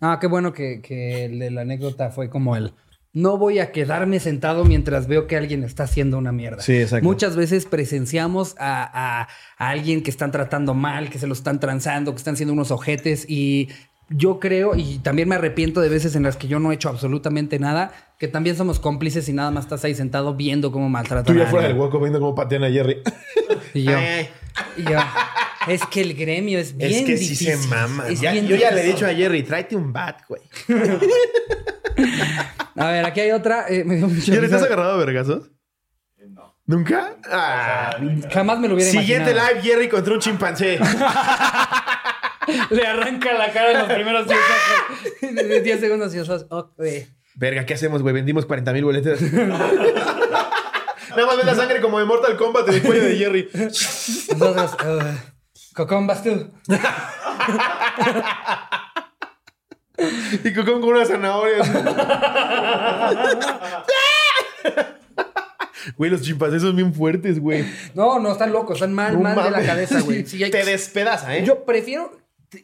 Ah, qué bueno que, que el de la anécdota fue como el. No voy a quedarme sentado mientras veo que alguien está haciendo una mierda. Sí, exacto. Muchas veces presenciamos a, a- a alguien que están tratando mal, que se lo están transando, que están siendo unos ojetes y yo creo, y también me arrepiento de veces en las que yo no he hecho absolutamente nada, que también somos cómplices y nada más estás ahí sentado viendo cómo maltratan Tú ya fuera del hueco viendo cómo patean a Jerry. [laughs] Y yo, Ay, y yo, es que el gremio es bien es que difícil. sí se mama. Es Ya- bien yo ya le he dicho a Jerry, tráete un bat, güey. [laughs] A ver, aquí hay otra. eh, me dio mucha ¿Jerry, ¿te has agarrado a vergazos? No. ¿Nunca? Ah. Jamás me lo hubiera Siguiente imaginado. live, Jerry contra un chimpancé. [laughs] Le arranca la cara en los primeros 10 segundos. [laughs] De 10 segundos y ok. Verga, ¿qué hacemos, güey? Vendimos 40 mil boletas. Nada más ve la sangre como de Mortal Kombat en el cuello de Jerry. Nosotros. Uh, Cocón, vas tú. Y Cocón con una zanahoria. Güey, los chimpancés son bien fuertes, güey. No, no, están locos. Están mal, No mal de la cabeza, güey. [laughs] Sí, hay- Te despedaza, ¿eh? Yo prefiero.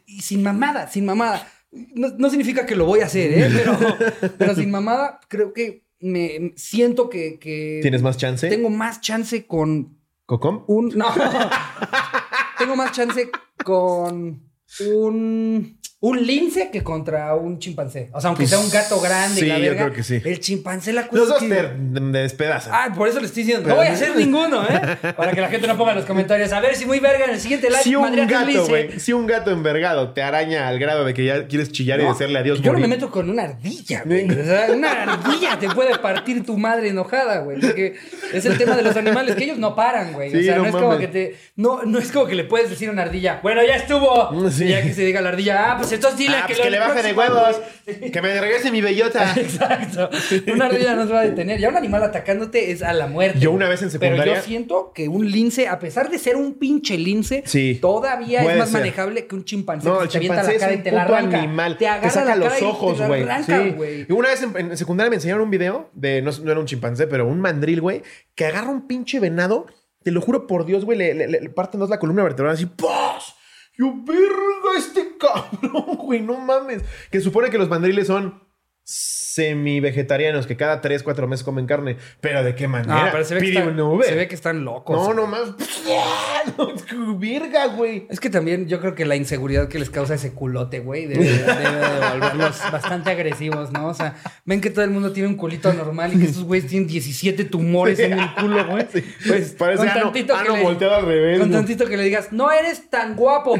y sin mamada, sin mamada. No, no significa que lo voy a hacer, ¿eh? Pero, pero sin mamada, creo que me siento que. que ¿Tienes más chance? Tengo más chance con ¿Cocón? un. No. [laughs] Tengo más chance con un. Un lince que contra un chimpancé. O sea, aunque Pues, sea un gato grande, y la sí, yo verga, creo que sí. El chimpancé, la cosa Los dos que- te despedazan. Ah, por eso le estoy diciendo. No voy a hacer ninguno, ¿eh? Para que la gente no ponga en los comentarios. A ver si muy verga en el siguiente live. si un gato, güey, si un gato envergado te araña al grado de que ya quieres chillar y decirle adiós, Yo no me meto con una ardilla, güey. O sea, una ardilla te puede partir tu madre enojada, güey. Porque es el tema de los animales, que ellos no paran, güey. o Sí, sea, no, no es como que te. No, no es como que le puedes decir a una ardilla, bueno, ya estuvo. Sí. Y ya que se diga la ardilla, ah, pues entonces dile Ah, que, pues lo- que le baje de huevos. güey. Que me regrese mi bellota. [laughs] Exacto. Una ardilla no se va a detener. Ya un animal atacándote es a la muerte. Yo una vez en Pero secundaria- yo siento que un lince, a pesar de ser un pinche lince, Sí. todavía es más ser. manejable que un chimpancé No, que el te chimpancé la cara es y un te la puto arranca. animal. Te Te agarra saca la los cara y ojos, te güey. Sí. Y una vez en, en secundaria me enseñaron un video de, no, no era un chimpancé, pero un mandril, güey, que agarra un pinche venado. Te lo juro por Dios, güey, le, le, le parten dos la columna vertebral así, ¡pos! Yo, verga, este cabrón, [laughs] güey, no mames. Que supone que los mandriles son semi-vegetarianos, que cada 3, 4 meses comen carne. Pero ¿de qué manera? Ah, pero se ve, que están, un Uber. se ve que están locos. No, no más. No, [laughs] Verga, güey. Es que también yo creo que la inseguridad que les causa ese culote, güey, debe, debe de volverlos [laughs] bastante agresivos, ¿no? O sea, ven que todo el mundo tiene un culito normal y que estos güeyes tienen 17 tumores en el culo, güey. [laughs] Sí. Pues Parece con ano- tantito ano que le- volteado al revés, Con ¿no? tantito que le digas, no eres tan guapo.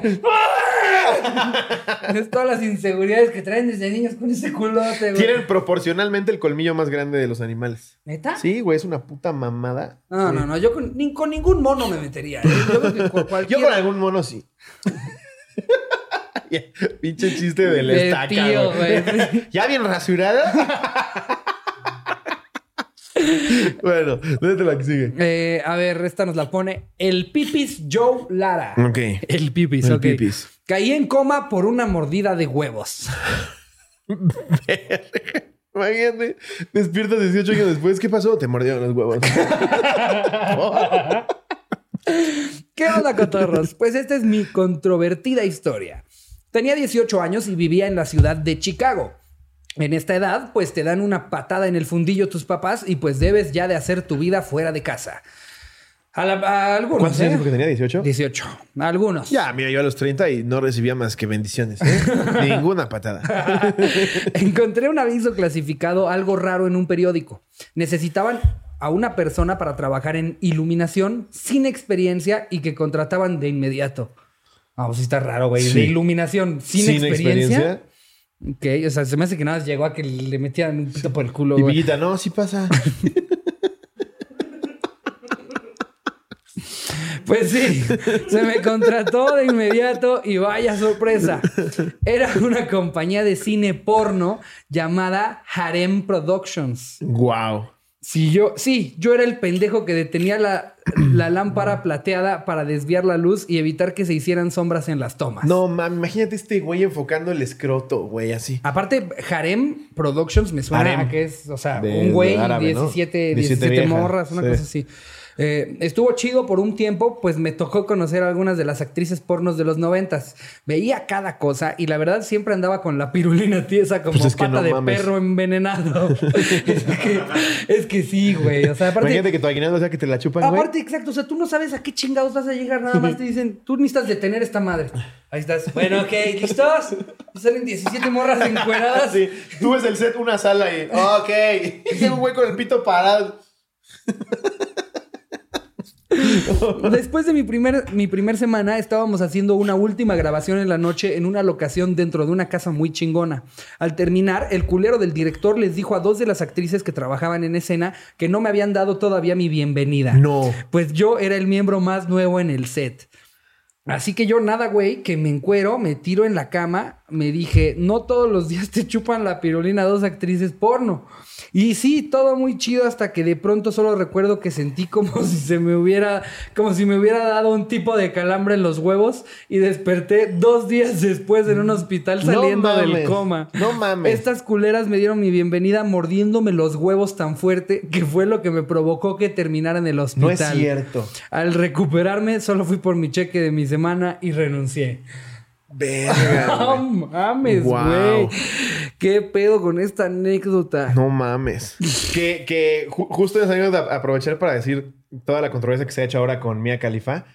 es todas las inseguridades que traen desde niños con ese culote, güey. Tienen proporcionalmente el colmillo más grande de los animales. ¿Neta? Sí, güey, es una puta mamada. No, no, no. Yo con, ni- con ningún mono me metería. ¿eh? Yo creo que con cualquier... [laughs] Yo con algún mono sí. [laughs] Pinche chiste de la De estaca, tío, güey. güey. [laughs] ¿Ya bien rasurada? bueno, déjate la que sigue. Eh, a ver, esta nos la pone el Pipis Joe Lara. Ok. El Pipis, El ok. Pipis. Caí en coma por una mordida de huevos. Imagínate, despiertas 18 años después. ¿Qué pasó? Te mordieron los huevos. [laughs] ¿Qué onda, cotorros? Pues esta es mi controvertida historia. Tenía 18 años y vivía en la ciudad de Chicago. En esta edad, pues te dan una patada en el fundillo tus papás y pues debes ya de hacer tu vida fuera de casa. A, la- a algunos, ¿Cuántos ¿eh? años dijo que tenía? ¿18? 18. A algunos. Ya, mira, yo a los 30 y no recibía más que bendiciones. ¿eh? [laughs] Ninguna patada. [laughs] Encontré un aviso clasificado algo raro en un periódico. Necesitaban a una persona para trabajar en iluminación sin experiencia y que contrataban de inmediato. Ah, pues sí está raro, güey. Sí. De iluminación sin, Sin experiencia. Ok, o sea, se me hace que nada más llegó a que le metieran un pito por el culo, Y güey. Villita, no, sí pasa. [laughs] Pues sí, se me contrató de inmediato y vaya sorpresa. Era una compañía de cine porno llamada Harem Productions. Wow. Sí, yo, sí, yo era el pendejo que detenía la, la lámpara plateada para desviar la luz y evitar que se hicieran sombras en las tomas. No, mami, imagínate este güey enfocando el escroto, güey, así. Aparte, Harem Productions me suena Harem. a que es, o sea, De- un güey, árabe, ¿no? 17, 17 17 viejas, morras, una sí. cosa así. Eh, estuvo chido por un tiempo, pues me tocó conocer a algunas de las actrices pornos de los noventas. Veía cada cosa y la verdad siempre andaba con la pirulina tiesa como Pues es pata no de mames. perro envenenado. [laughs] es, que, es que sí, güey. O sea, aparte... Imagínate que tu aguinaldo sea que te la chupan, güey. Aparte, exacto, o sea, tú no sabes a qué chingados vas a llegar, nada más te dicen, tú necesitas detener esta madre. Ahí estás. Bueno, ok, ¿listos? Salen 17 morras encueradas. Sí, tú ves el set, una sala y. Ok. [laughs] Ese güey con el pito parado. [laughs] Después de mi primer, mi primer semana, estábamos haciendo una última grabación en la noche en una locación dentro de una casa muy chingona. Al terminar, el culero del director les dijo a dos de las actrices que trabajaban en escena que no me habían dado todavía mi bienvenida. No. Pues yo era el miembro más nuevo en el set. Así que yo nada, güey, que me encuero, me tiro en la cama, me dije, no todos los días te chupan la pirulina dos actrices porno. Y sí, todo muy chido hasta que de pronto solo recuerdo que sentí como [laughs] si se me hubiera, como si me hubiera dado un tipo de calambre en los huevos y desperté dos días después en un hospital No saliendo del coma. No mames. Estas culeras me dieron mi bienvenida mordiéndome los huevos tan fuerte que fue lo que me provocó que terminara en el hospital. No es cierto. Al recuperarme, solo fui por mi cheque de mi semana y renuncié. Verga. [laughs] No mames, Wow. güey. ¿Qué pedo con esta anécdota? No mames. que que ju- justo es de aprovechar para decir toda la controversia que se ha hecho ahora con Mia Khalifa.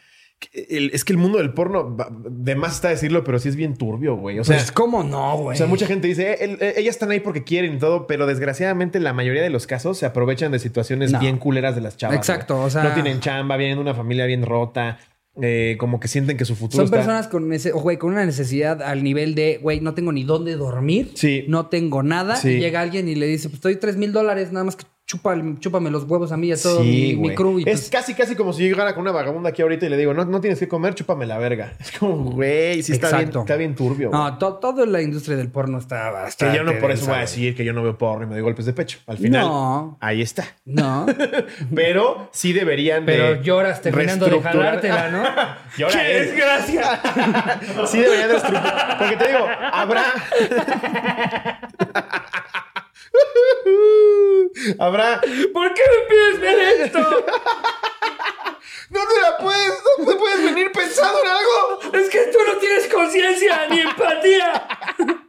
El- es que el mundo del porno, de más está decirlo, pero sí es bien turbio, güey. O sea, pues, ¿cómo no, güey? O sea, mucha gente dice, "Eh, el- eh, ellas están ahí porque quieren y todo, pero desgraciadamente la mayoría de los casos se aprovechan de situaciones No. bien culeras de las chavas. Exacto, güey. o sea- No tienen chamba, vienen de una familia bien rota, eh, como que sienten que su futuro Son está... personas con, güey, con una necesidad al nivel de, güey, no tengo ni dónde dormir. Sí. No tengo nada. Sí. Y llega alguien y le dice, pues estoy tres mil dólares, nada más que chupa, chúpame los huevos a mí y a todo Sí, mi, mi crew. Y es pues, casi, casi como si yo llegara con una vagabunda aquí ahorita y le digo, no, no tienes que comer, chúpame la verga. [laughs] Es como, güey, sí está bien, está bien turbio. no, to- toda la industria del porno está que bastante. yo no por eso densa, voy a decir que yo no veo porno y me doy golpes de pecho. Al final, No. ahí está. No. [laughs] Pero sí deberían de Pero lloras terminando de jalártela, ¿no? [laughs] Llora ¡Qué él. desgracia! Sí deberían de estructurar. Porque te digo, habrá. [laughs] habrá. ¿Por qué me pides ver esto? [laughs] No te la puedes, no te puedes venir pensando en algo. Es que tú no tienes conciencia ni empatía. [laughs]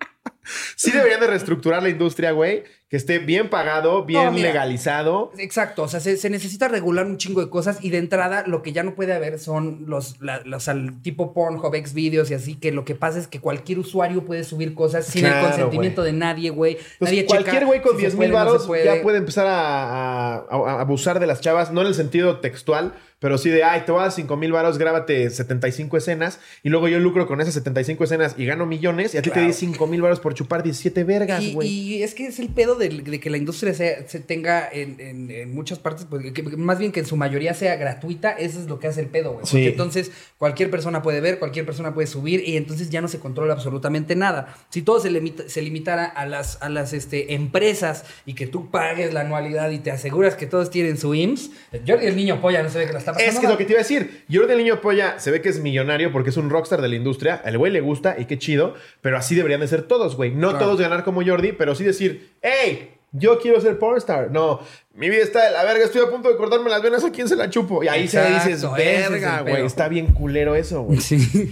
Sí deberían de reestructurar la industria, güey. Que esté bien pagado, bien No, mira. legalizado. Exacto, o sea, se, se necesita regular un chingo de cosas y de entrada lo que ya no puede haber son los, la- los al tipo Pornhub, Xvideos y así, que lo que pasa es que cualquier usuario puede subir cosas sin Claro, el consentimiento de nadie, güey. Nadie cualquier güey con si se 10 mil no varos ya puede empezar a, a- a abusar de las chavas, no en el sentido textual, pero sí de, ay, te voy a dar 5 mil varos, grábate 75 escenas y luego yo lucro con esas 75 escenas y gano millones y a ti te di 5 mil varos por chupar 17 vergas, güey. y es que es el pedo de, que la industria sea- se tenga en, en- en muchas partes, pues, que- más bien que en su mayoría sea gratuita, eso es lo que hace el pedo, güey. Sí. Porque entonces cualquier persona puede ver, cualquier persona puede subir y entonces ya no se controla absolutamente nada. Si todo se, limita- se limitara a las, a las este, empresas y que tú pagues la anualidad y te aseguras que todos tienen su IMSS, Jordi el niño polla no se ve que la está pasando Es que es lo que te iba a decir. Jordi el Niño Polla se ve que es millonario porque es un rockstar de la industria. El güey le gusta y qué chido, pero así deberían de ser todos, güey. No Claro. todos ganar como Jordi, pero sí decir, hey, yo quiero ser pornstar. No, mi vida está de la verga, estoy a punto de cortarme las venas, ¿a quién se la chupo? Y ahí se Exacto, dices, ese es el verga, güey, está bien culero eso, güey. Sí.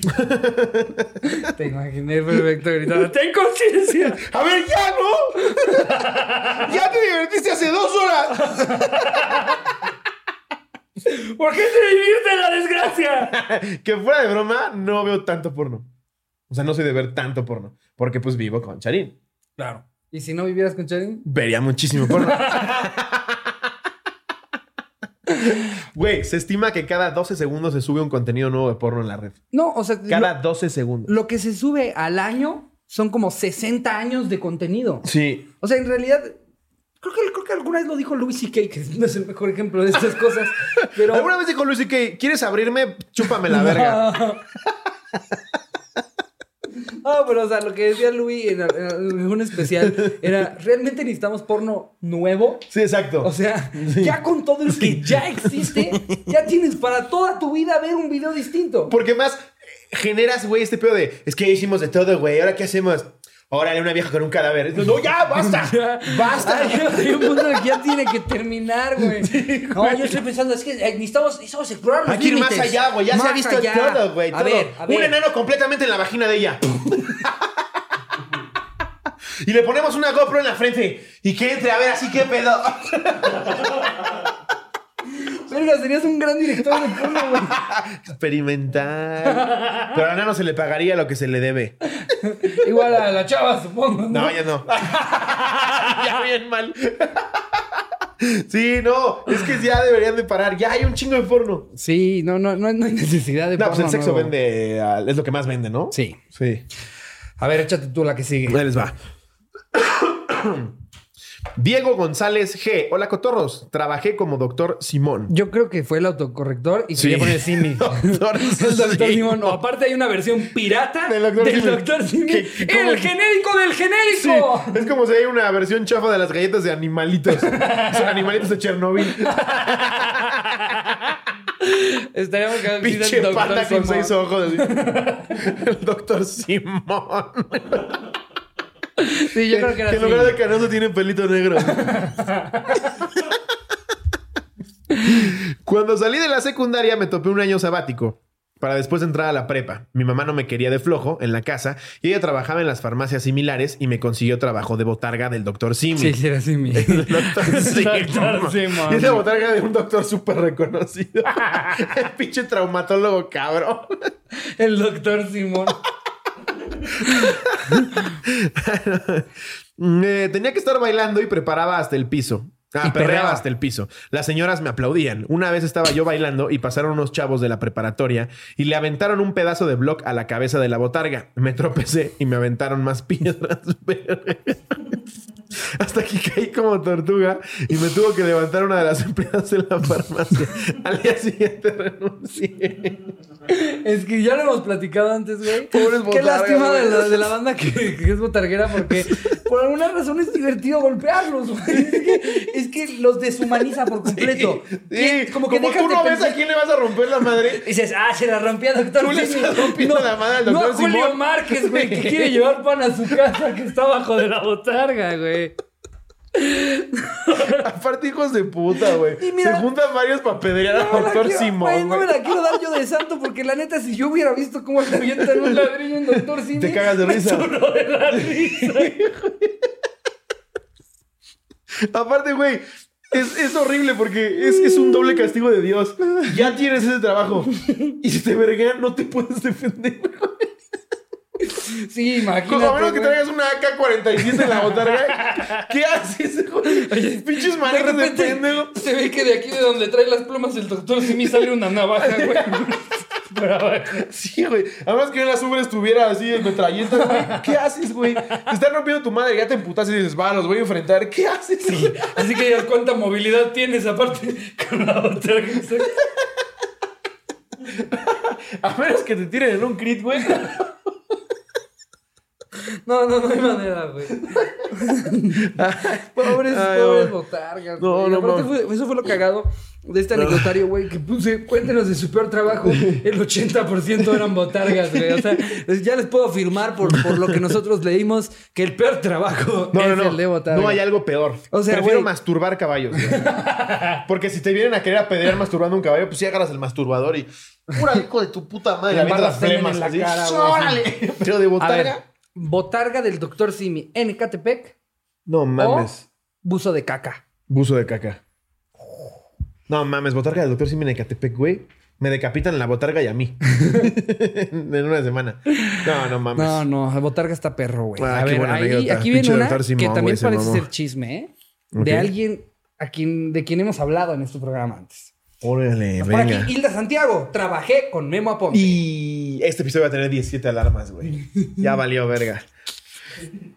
te imaginé perfecto gritando, [laughs] ¡ten conciencia! A ver, ya, ¿no? [laughs] ya te divertiste hace dos horas. [laughs] ¿Por qué te divierte la desgracia? [laughs] que fuera de broma, no veo tanto porno. O sea, no soy de ver tanto porno. Porque pues vivo con Charín. Claro. ¿Y si no vivieras con Charin? Vería muchísimo porno. [laughs] Güey, se estima que cada 12 segundos se sube un contenido nuevo de porno en la red. No, o sea, Cada lo, 12 segundos. lo que se sube al año son como 60 años de contenido. Sí. O sea, en realidad, creo que, creo que alguna vez lo dijo Louis C.K., que no es el mejor ejemplo de estas cosas. [laughs] Pero. ¿Alguna vez dijo Lucy que quieres abrirme? Chúpame la verga. [laughs] No, pero o sea, lo que decía Louis en, en un especial era, realmente necesitamos porno nuevo. Sí, exacto. O sea, ya con todo el que ya existe, ya tienes para toda tu vida ver un video distinto. Porque más eh, generas, güey, este pedo de es que ya hicimos de todo, güey. ¿Ahora qué hacemos? Órale, una vieja con un cadáver. No, ya, basta. [laughs] Ya, Basta. Ay, el que ya tiene que terminar, güey. no, yo estoy pensando, es que eh, necesitamos, necesitamos explorar los Hay que ir más allá, güey. Ya se ha visto allá. todo, güey. A todo. ver, a ver. Un enano completamente en la vagina de ella. [laughs] y le ponemos una GoPro en la frente. Y que entre a ver así qué pedo. [laughs] Verga, serías un gran director de porno, güey. [laughs] Experimental. Pero al enano se le pagaría lo que se le debe. Igual a la chava, supongo. ¿no? No, ya no. [laughs] ya bien mal. sí, no. Es que ya deberían de parar. Ya hay un chingo de porno. Sí, no, no, no, no hay necesidad de No, pues el sexo nuevo. vende. Es lo que más vende, ¿no? Sí. Sí. A ver, échate tú la que sigue. Ahí les va. Diego González G. Hola, cotorros. Trabajé como doctor Simón. Yo creo que fue el autocorrector y Sí. quería poner Simi. Doctor [laughs] El doctor Simón. O aparte hay una versión pirata Del del doctor doctor, Simi. ¡El genérico del Sí, genérico! es como si hay una versión chafa de las galletas de animalitos. [laughs] Son animalitos de Chernobyl. Estaríamos que Pinche dice el doctor pata con Simón. seis ojos. El doctor Simón. Sí, yo creo que era en así. lugar de canoso tiene pelito negro. Cuando salí de la secundaria me topé un año sabático para después entrar a la prepa. Mi mamá no me quería de flojo en la casa y ella trabajaba en las farmacias similares y me consiguió trabajo de botarga del doctor Simi. Sí, sí, era Simi. [laughs] El doctor [laughs] Simón. Doctor Simón. Y es la botarga de un doctor súper reconocido. [laughs] El pinche traumatólogo cabrón. El doctor Simón. [laughs] Eh, tenía que estar bailando y preparaba hasta el piso. Ah, Y perreaba perreaba. hasta el piso. Las señoras me aplaudían. Una vez estaba yo bailando y pasaron unos chavos de la preparatoria y le aventaron un pedazo de bloc a la cabeza de la botarga. Me tropecé y me aventaron más [laughs] piedras. Hasta que caí como tortuga y me tuvo que levantar una de las [laughs] empleadas de la farmacia. Al día siguiente renuncié. Es que ya lo hemos platicado antes, güey. Pobres Qué lástima de güey. la, de la banda que, que es botarguera porque por alguna razón es divertido golpearlos, güey. Es que, es que los deshumaniza por [laughs] completo. Sí, como, que dejas tú de no ves pensar- a quién le vas a romper la madre. Y [laughs] dices, ah, se la rompía doctor Tú le Simi. estás rompiendo la madre al doctor No a Julio Simón. Márquez, güey, que [laughs] quiere llevar pan a su casa que está abajo de la botarga, güey. Aparte, hijos de puta, güey. Se juntan varios para pedrear al No me la doctor quiero- Simón. no me la quiero dar yo de santo porque la neta, si yo hubiera visto cómo le avientan un ladrillo en doctor Simi, Te cagas de me risa. sonó de la risa. Aparte, güey, es, es horrible porque es, es un doble castigo de Dios. Ya tienes ese trabajo. Y si te verguean, no te puedes defender. Sí, imagínate. Como a menos que traigas una AK-47 en la botarga. [laughs] ¿Qué haces, güey? Pinches De manejos de, pendejo. se ve que de aquí de donde trae las plumas el doctor Simi sale una navaja, güey. Sí, güey. Además que en las Uber estuviera así en metralletas, güey. ¿Qué haces, güey? Te están rompiendo tu madre, ya te emputas y dices, va, los voy a enfrentar. ¿Qué haces? güey? Así que digas cuánta movilidad tienes aparte con la otra. [laughs] A menos que te tiren en un crit, güey. No, no, no hay manera, güey. pobres, Ay, pobres güey. botargas. No, güey. no, Aparte mames. fue- eso fue lo cagado de este anecdotario, güey, que puse, cuéntenos de su peor trabajo. El 80% eran botargas, güey. O sea, ya les puedo afirmar por, por lo que nosotros leímos que el peor trabajo No, es no, no. el de botarga. No hay algo peor. O sea, Prefiero güey. masturbar caballos. güey. [laughs] Porque si te vienen a querer apedrear masturbando un caballo, pues sí agarras el masturbador y. ¡Pura hijo de tu puta madre! Le Le semen flemas en la así. cara. [laughs] Pero de botarga. Botarga del doctor Simi en Ecatepec No mames. o buzo de caca. Buzo de caca. No mames, botarga del doctor Simen Ecatepec, güey. Me decapitan la botarga y a mí. [laughs] en una semana. No, no mames. No, no, botarga está perro, güey. Ah, a ver, ahí- aquí viene una Simón, que también güey, parece ser chisme, ¿eh? De alguien a quien, de quien hemos hablado en este programa antes. Órale, Por venga. aquí, Hilda Santiago. Trabajé con Memo Aponte. Y este episodio va a tener 17 alarmas, güey. Ya [laughs] valió, verga.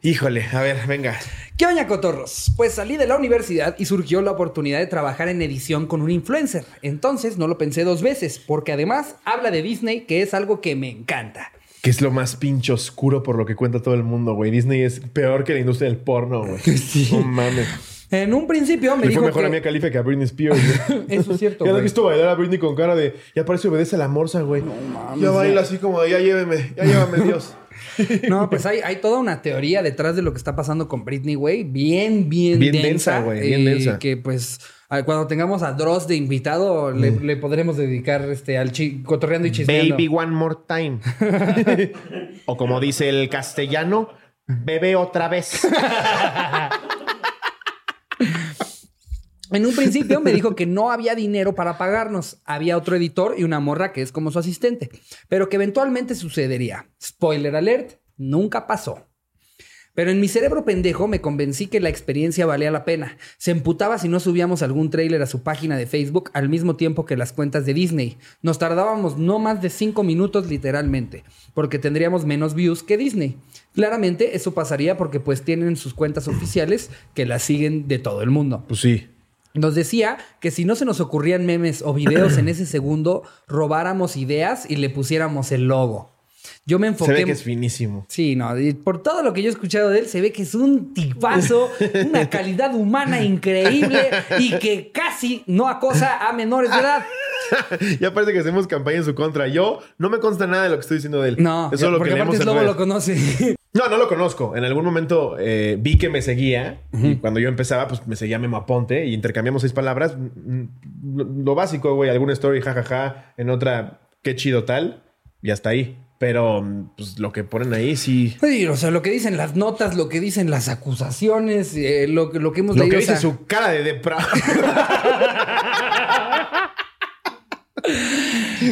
Híjole, a ver, venga. ¿Qué oña, cotorros? Pues salí de la universidad y surgió la oportunidad de trabajar en edición con un influencer. Entonces no lo pensé dos veces, porque además habla de Disney, que es algo que me encanta. Que es lo más pinche oscuro por lo que cuenta todo el mundo, güey. Disney es peor que la industria del porno, güey. [laughs] No mames. En un principio me Le dijo fue mejor que... a Mia Khalifa que a Britney Spears. güey. [laughs] Eso es cierto, [laughs] Ya lo he visto bailar a Britney con cara de... Ya parece obedece a la morsa, güey. ya baila así como de... Ya lléveme. Ya llévame, [laughs] Dios. No, pues hay, hay toda una teoría detrás de lo que está pasando con Britney, güey. Bien, bien, Bien densa. densa, güey, bien eh, densa. Que pues cuando tengamos a Dross de invitado, le, le podremos dedicar este al chi- cotorreando y chismeando. Baby one more time. o como dice el castellano, bebe otra vez. En un principio me dijo que [laughs] no había dinero para pagarnos. Había otro editor y una morra que es como su asistente. Pero que eventualmente sucedería. Spoiler alert, nunca pasó. Pero en mi cerebro pendejo me convencí que la experiencia valía la pena. Se emputaba si no subíamos algún tráiler a su página de Facebook al mismo tiempo que las cuentas de Disney. Nos tardábamos no más de cinco minutos literalmente, porque tendríamos menos views que Disney. Claramente eso pasaría porque pues tienen sus cuentas oficiales que las siguen de todo el mundo. Pues sí. Nos decía que si no se nos ocurrían memes o videos en [clears throat] ese segundo, robáramos ideas y le pusiéramos el logo. Yo me Se enfoqué. ve que es finísimo. Sí, no, y por todo lo que yo he escuchado de él, se ve que es un tipazo, [laughs] una calidad humana increíble y que casi no acosa a menores de edad. [laughs] ya parece que hacemos campaña en su contra. Yo no me consta nada de lo que estoy diciendo de él. No, Eso es lo porque que aparte redes. lo conoce. [laughs] No, no lo conozco. En algún momento eh, vi que me seguía y cuando yo empezaba, pues me seguía Memo Aponte y intercambiamos seis palabras. Mm, Lo, lo básico, güey, alguna story, jajaja, en otra, qué chido tal, y hasta ahí. Pero mm, pues lo que ponen ahí sí. Sí, o sea, lo que dicen las notas, lo que dicen las acusaciones, eh, lo, que- lo que hemos Lo leído. que o sea, dice su cara de depravado. [laughs] [laughs]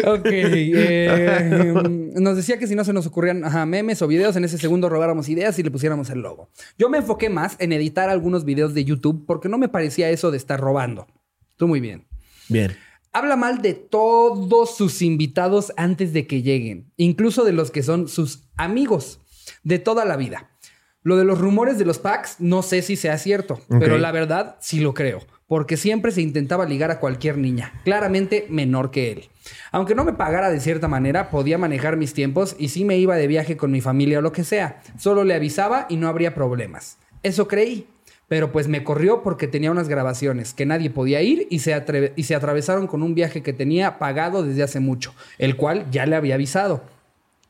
Ok. eh, nos decía que si no se nos ocurrían ajá, memes o videos, en ese segundo robáramos ideas y le pusiéramos el logo. Yo me enfoqué más en editar algunos videos de YouTube porque no me parecía eso de estar robando. Tú muy bien. Bien. Habla mal de todos sus invitados antes de que lleguen, incluso de los que son sus amigos de toda la vida. Lo de los rumores de los packs, no sé si sea cierto, pero la verdad sí lo creo, porque siempre se intentaba ligar a cualquier niña, claramente menor que él. Aunque no me pagara de cierta manera, podía manejar mis tiempos y si me iba de viaje con mi familia o lo que sea, solo le avisaba y no habría problemas. Eso creí. Pero pues me corrió porque tenía unas grabaciones que nadie podía ir y se, y se atravesaron con un viaje que tenía pagado desde hace mucho, el cual ya le había avisado.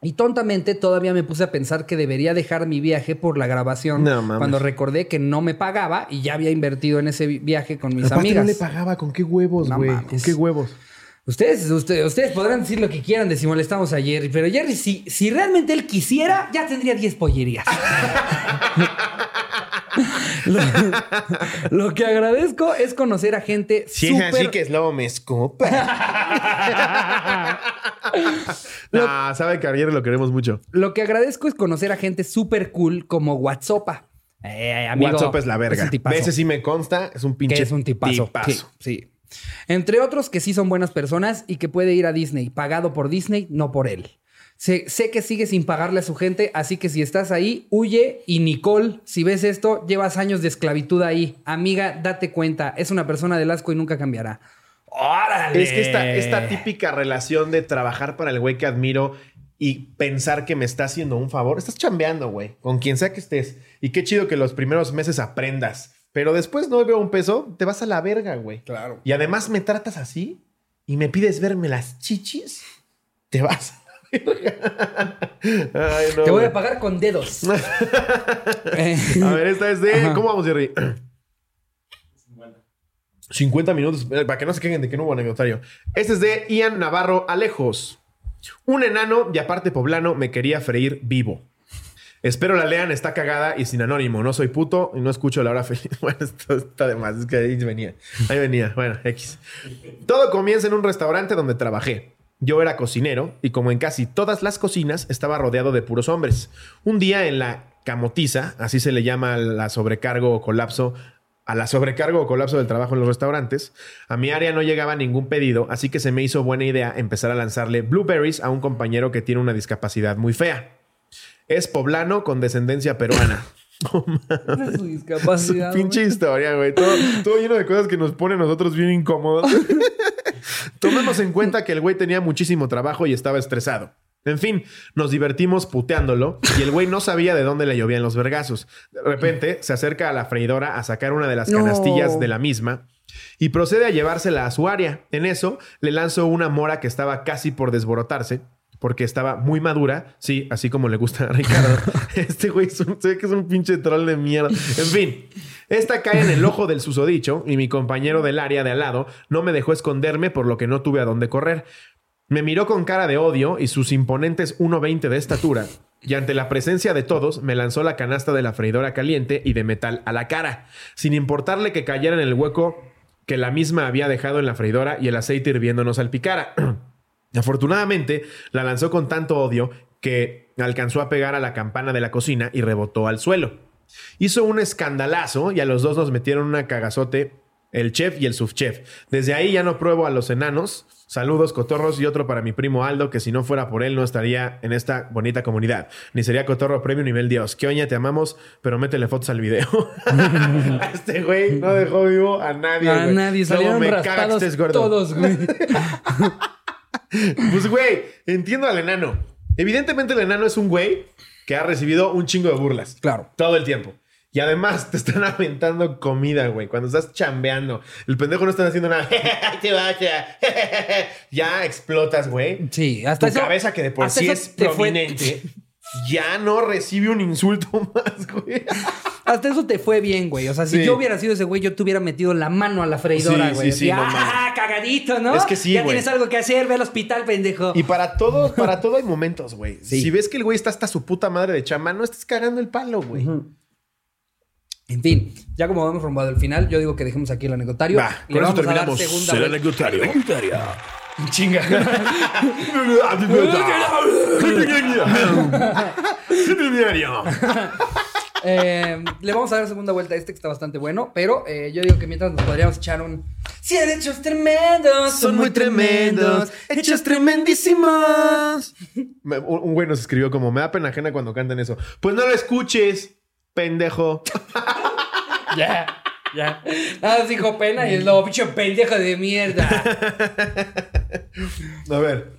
Y tontamente todavía me puse a pensar que debería dejar mi viaje por la grabación No, cuando recordé que no me pagaba y ya había invertido en ese vi- viaje con mis Aparte amigas. no le pagaba. ¿Con qué huevos, güey? ¿Con qué huevos? Ustedes, ustedes, ustedes podrán decir lo que quieran de si molestamos a Jerry, pero Jerry, si, si realmente él quisiera, ya tendría 10 pollerías. [laughs] lo, lo que agradezco es conocer a gente es así que es lobo me escupa. [laughs] nah, sabe que a Ayer lo queremos mucho. Lo que agradezco es conocer a gente súper cool como WhatsApp. Eh, amigo, WhatsApp es la verga. tipazo. Ese sí me consta. Es un pinche que es un tipazo. Sí, sí. Entre otros que sí son buenas personas y que puede ir a Disney, pagado por Disney, no por él. Sé, sé que sigue sin pagarle a su gente, así que si estás ahí, huye. Y Nicole, si ves esto, llevas años de esclavitud ahí. Amiga, date cuenta, es una persona del asco y nunca cambiará. ¡Órale! Es que esta, esta típica relación de trabajar para el güey que admiro y pensar que me está haciendo un favor, estás chambeando, güey, con quien sea que estés. Y qué chido que los primeros meses aprendas. Pero después no veo un peso, te vas a la verga, güey. Claro. Y además me tratas así y me pides verme las chichis, te vas a la verga. [laughs] Ay, no, Te voy güey. a pagar con dedos. [laughs] Eh, A ver, esta es de. Ajá. ¿Cómo vamos, Jerry? 50 minutos. eh, Para que no se quejen de que no hubo anecdotario. Este es de Ian Navarro Alejos. Un enano y aparte poblano me quería freír vivo. Espero la lean, está cagada y sin anónimo. No soy puto y no escucho la hora feliz. [laughs] Bueno, esto está de más. Es que ahí venía. Ahí venía. Bueno, X. Todo comienza en un restaurante donde trabajé. Yo era cocinero y como en casi todas las cocinas estaba rodeado de puros hombres. Un día en la camotiza, así se le llama la sobrecargo o colapso, a la sobrecargo o colapso del trabajo en los restaurantes, a mi área no llegaba ningún pedido, así que se me hizo buena idea empezar a lanzarle blueberries a un compañero que tiene una discapacidad muy fea. Es poblano con descendencia peruana. [laughs] Es su discapacidad. Pinche historia, güey. Todo, todo lleno de cosas que nos pone a nosotros bien incómodos. [laughs] Tomemos en cuenta que el güey tenía muchísimo trabajo y estaba estresado. En fin, nos divertimos puteándolo y el güey no sabía de dónde le llovían los vergazos. De repente se acerca a la freidora a sacar una de las No. canastillas de la misma y procede a llevársela a su área. En eso le lanzó una mora que estaba casi por desborotarse porque estaba muy madura. Sí, así como le gusta a Ricardo. [laughs] [laughs] Este güey es un- se ve que es un pinche troll de mierda. En fin, esta cae en el ojo del susodicho y mi compañero del área de al lado no me dejó esconderme por lo que no tuve a dónde correr. Me miró con cara de odio y sus imponentes 1.20 de estatura. Y ante la presencia de todos, me lanzó la canasta de la freidora caliente y de metal a la cara, sin importarle que cayera en el hueco que la misma había dejado en la freidora y el aceite hirviendo nos salpicara. [clears throat] Afortunadamente, la lanzó con tanto odio que alcanzó a pegar a la campana de la cocina y rebotó al suelo. Hizo un escandalazo y a los dos nos metieron una cagazote el chef y el subchef. Desde ahí ya no pruebo a los enanos. Saludos, cotorros, y otro para mi primo Aldo, que si no fuera por él no estaría en esta bonita comunidad. Ni sería cotorro premio nivel Dios. Que oña, te amamos, pero métele fotos al video. [laughs] [laughs] este güey no dejó vivo a nadie. A güey. nadie, Luego me caga que raspados estés gordo. todos, güey. [laughs] Pues, güey, entiendo al enano. Evidentemente, el enano es un güey que ha recibido un chingo de burlas. Claro. Todo el tiempo. Y además te están [laughs] aventando comida, güey. Cuando estás chambeando. El pendejo no está haciendo nada. [laughs] [laughs] Ya. explotas, güey. Sí, hasta Tu eso- cabeza, que de por sí es fue- prominente, ya no recibe un insulto [laughs] más, güey. Hasta eso te fue bien, güey. O sea, si Sí. yo hubiera sido ese güey, yo te hubiera metido la mano a la freidora, Sí, güey. sí, sí, Así, no. ¡Ah, cagadito, ¿no? Es que sí, Ya güey. tienes algo que hacer, ve al hospital, pendejo. Y para todo, para todo hay momentos, güey. Sí. Si ves que el güey está hasta su puta madre de chamba, no estés cagando el palo, güey. En fin, ya como vamos rumbo al final, yo digo que dejemos aquí el anecdotario. Va, y con le eso vamos a dar terminamos. vuelta. Anecdotario. Chinga. Eh, le vamos a dar segunda vuelta a este que está bastante bueno, pero eh, yo digo que mientras nos podríamos echar un... Cien hechos tremendos, Son muy tremendos, hechos tremendísimos. Me- Un güey nos escribió como, me da pena ajena cuando cantan eso. Pues no lo escuches, pendejo. Ya, ya. Nada, nos dijo pena y es lo pinche pendejo de mierda. [laughs] A ver.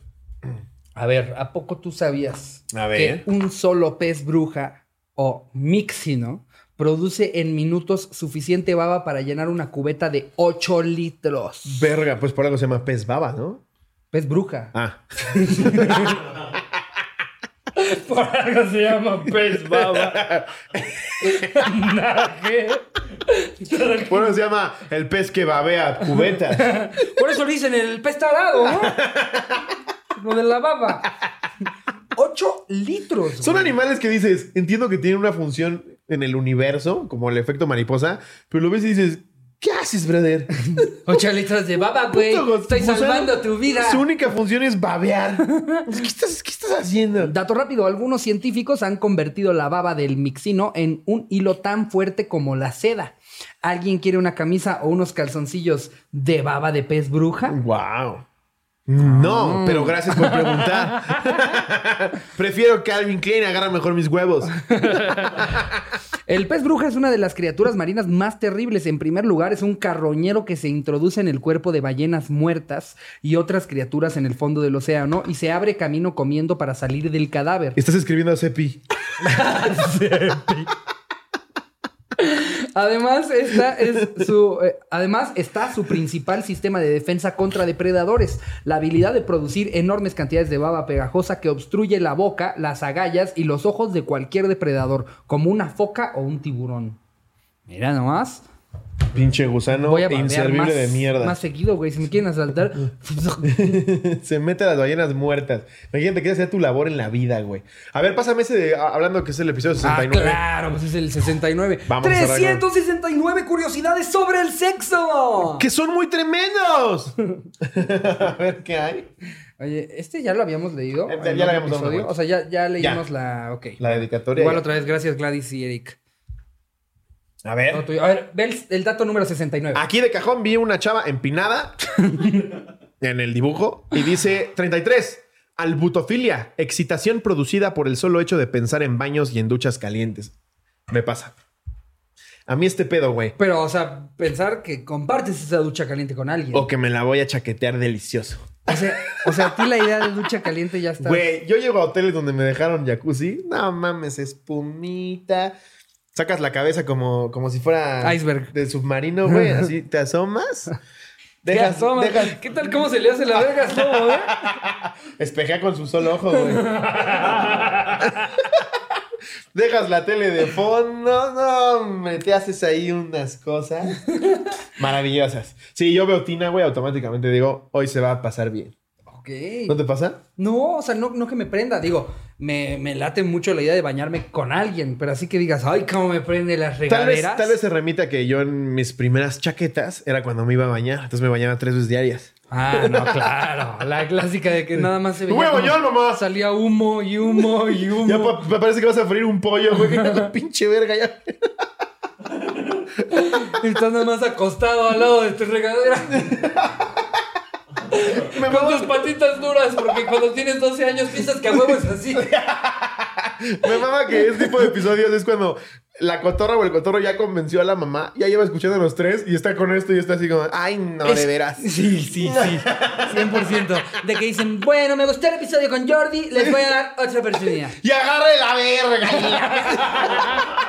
A ver, ¿a poco tú sabías A ver. que un solo pez bruja o mixino produce en minutos suficiente baba para llenar una cubeta de 8 litros? Verga, pues por algo se llama pez baba, ¿no? Pez bruja. Ah. [laughs] [laughs] Por algo se llama pez baba. Que- Por eso se llama el pez que babea cubeta. Por eso le dicen el pez tarado, ¿no? Lo de la baba. 8 litros. Son güey. animales que dices, entiendo que tienen una función en el universo, como el efecto mariposa, pero lo ves y dices, ¿qué haces, brother? [laughs] 8 litros de baba, güey. Estoy gusano. salvando tu vida. Su única función es babear. [laughs] ¿Qué estás, qué estás haciendo? Dato rápido, algunos científicos han convertido la baba del mixino en un hilo tan fuerte como la seda. ¿Alguien quiere una camisa o unos calzoncillos de baba de pez bruja? Wow. No, pero gracias por preguntar. [laughs] Prefiero que Calvin Klein agarra mejor mis huevos. El pez bruja es una de las criaturas marinas más terribles. En primer lugar, es un carroñero que se introduce en el cuerpo de ballenas muertas y otras criaturas en el fondo del océano y se abre camino comiendo para salir del cadáver. Estás escribiendo a Cepi. [laughs] [laughs] Además, esta es su, eh, además está su principal sistema de defensa contra depredadores, la habilidad de producir enormes cantidades de baba pegajosa que obstruye la boca, las agallas y los ojos de cualquier depredador, como una foca o un tiburón. Mira nomás. Pinche gusano Voy a babear inservible más, de mierda. más seguido, güey. Si me quieren asaltar. [laughs] [laughs] Se mete a las ballenas muertas. Imagínate que hacer tu labor en la vida, güey. A ver, pásame ese de, hablando que es el episodio ah, 69. claro, pues es el 69. Vamos a cerrar con- 369 curiosidades sobre el sexo. ¡Que son muy tremendos! [laughs] a ver qué hay. Oye, este ya lo habíamos leído. En ya le habíamos vuelta. O sea, ya, ya leímos la. Ok. La dedicatoria. Igual ya. otra vez, gracias Gladys y Eric. A ver. No. A ver, ve el, el dato número 69. Aquí de cajón vi una chava empinada [laughs] en el dibujo y dice 33. Albutofilia, excitación producida por el solo hecho de pensar en baños y en duchas calientes. Me pasa. A mí este pedo, güey. Pero, o sea, pensar que compartes esa ducha caliente con alguien. O que me la voy a chaquetear delicioso. O sea, o sea, a ti la idea de ducha caliente ya está. Güey, yo llego a hoteles donde me dejaron jacuzzi. No mames, espumita. Sacas la cabeza como, como si fuera Iceberg. de submarino, güey. [laughs] Así te asomas. ¿Qué Dejas, asoma? dejas, ¿Qué tal cómo se le hace la verga? ¿Cómo, eh? [laughs] espejea con su solo ojo, güey. [laughs] Dejas la tele de fondo, no, hombre, te haces ahí unas cosas maravillosas. Sí, yo veo Tina, güey, automáticamente digo, hoy se va a pasar bien. Ok. ¿No te pasa? No, o sea, no, no que me prenda. Digo, me, me late mucho la idea de bañarme con alguien, pero así que digas, ay, cómo me prende las Tal vez, regaderas. tal vez se remita que yo en mis primeras chaquetas era cuando me iba a bañar. Entonces me bañaba tres veces diarias. Ah, no, [laughs] claro. La clásica de que nada más se veía. Me voy a como bañar, mamá. Salía humo y humo y [laughs] humo. Ya pa- me parece que vas a freír un pollo, güey. [laughs] Pinche verga ya. Estás nada más acostado al lado de tu regadera. Me Con tus patitas duras, porque cuando tienes 12 años piensas que a huevo es así. me mama que ese tipo de episodios es cuando la cotorra o el cotorro ya convenció a la mamá, ya lleva escuchando a los tres y está con esto y está así como, ay, no, de Es- veras. Sí, sí, sí. 100%. De que dicen, bueno, me gustó el episodio con Jordi, les voy a dar otra oportunidad. Y agarre la verga. [laughs]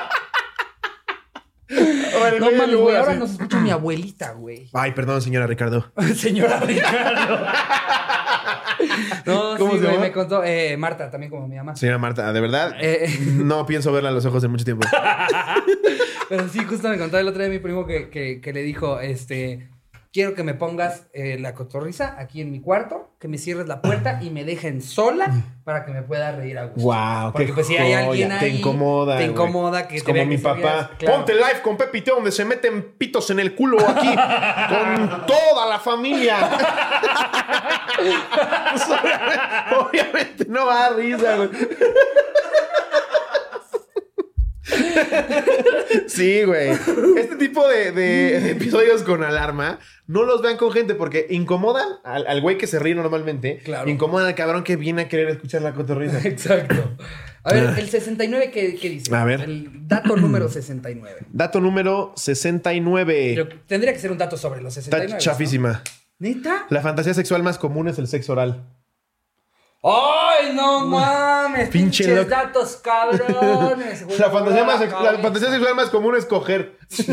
No mames, güey, ahora nos escucha mi abuelita, güey. Ay, perdón, señora Ricardo. [laughs] Señora Ricardo. [laughs] No, ¿Cómo sí, se güey, llama? me contó. Eh, Marta, también como mi mamá. Señora Marta, de verdad, Eh. [laughs] no pienso verla a los ojos en mucho tiempo. Pero sí, justo me contaba el otro día mi primo que, que, que le dijo, este, quiero que me pongas eh, la cotorriza aquí en mi cuarto, que me cierres la puerta y me dejen sola para que me pueda reír a gusto. Wow, Porque pues si hay alguien te ahí, incomoda. te incomoda que es te como mi que papá. claro. Ponte live con Pepito donde se meten pitos en el culo aquí con [laughs] toda la familia. Pues, [laughs] obviamente, obviamente no va a dar risa, güey. Sí, güey. Este tipo de, de- de episodios con alarma, no los vean con gente porque incomodan al al güey que se ríe normalmente. Claro. Incomodan al cabrón que viene a querer escuchar la cotorrisa. [laughs] Exacto. A ver, el 69, ¿qué, qué dice? A ver. El dato número 69. Dato número 69. Yo- tendría que ser un dato sobre los 69. Está chafísima. ¿no? ¿Neta? La fantasía sexual más común es el sexo oral. ¡Ay, no mames! Pinche Pinches loco. datos cabrones. [laughs] güey. La fantasía, más, Acá, la fantasía sexual más común es coger. [laughs]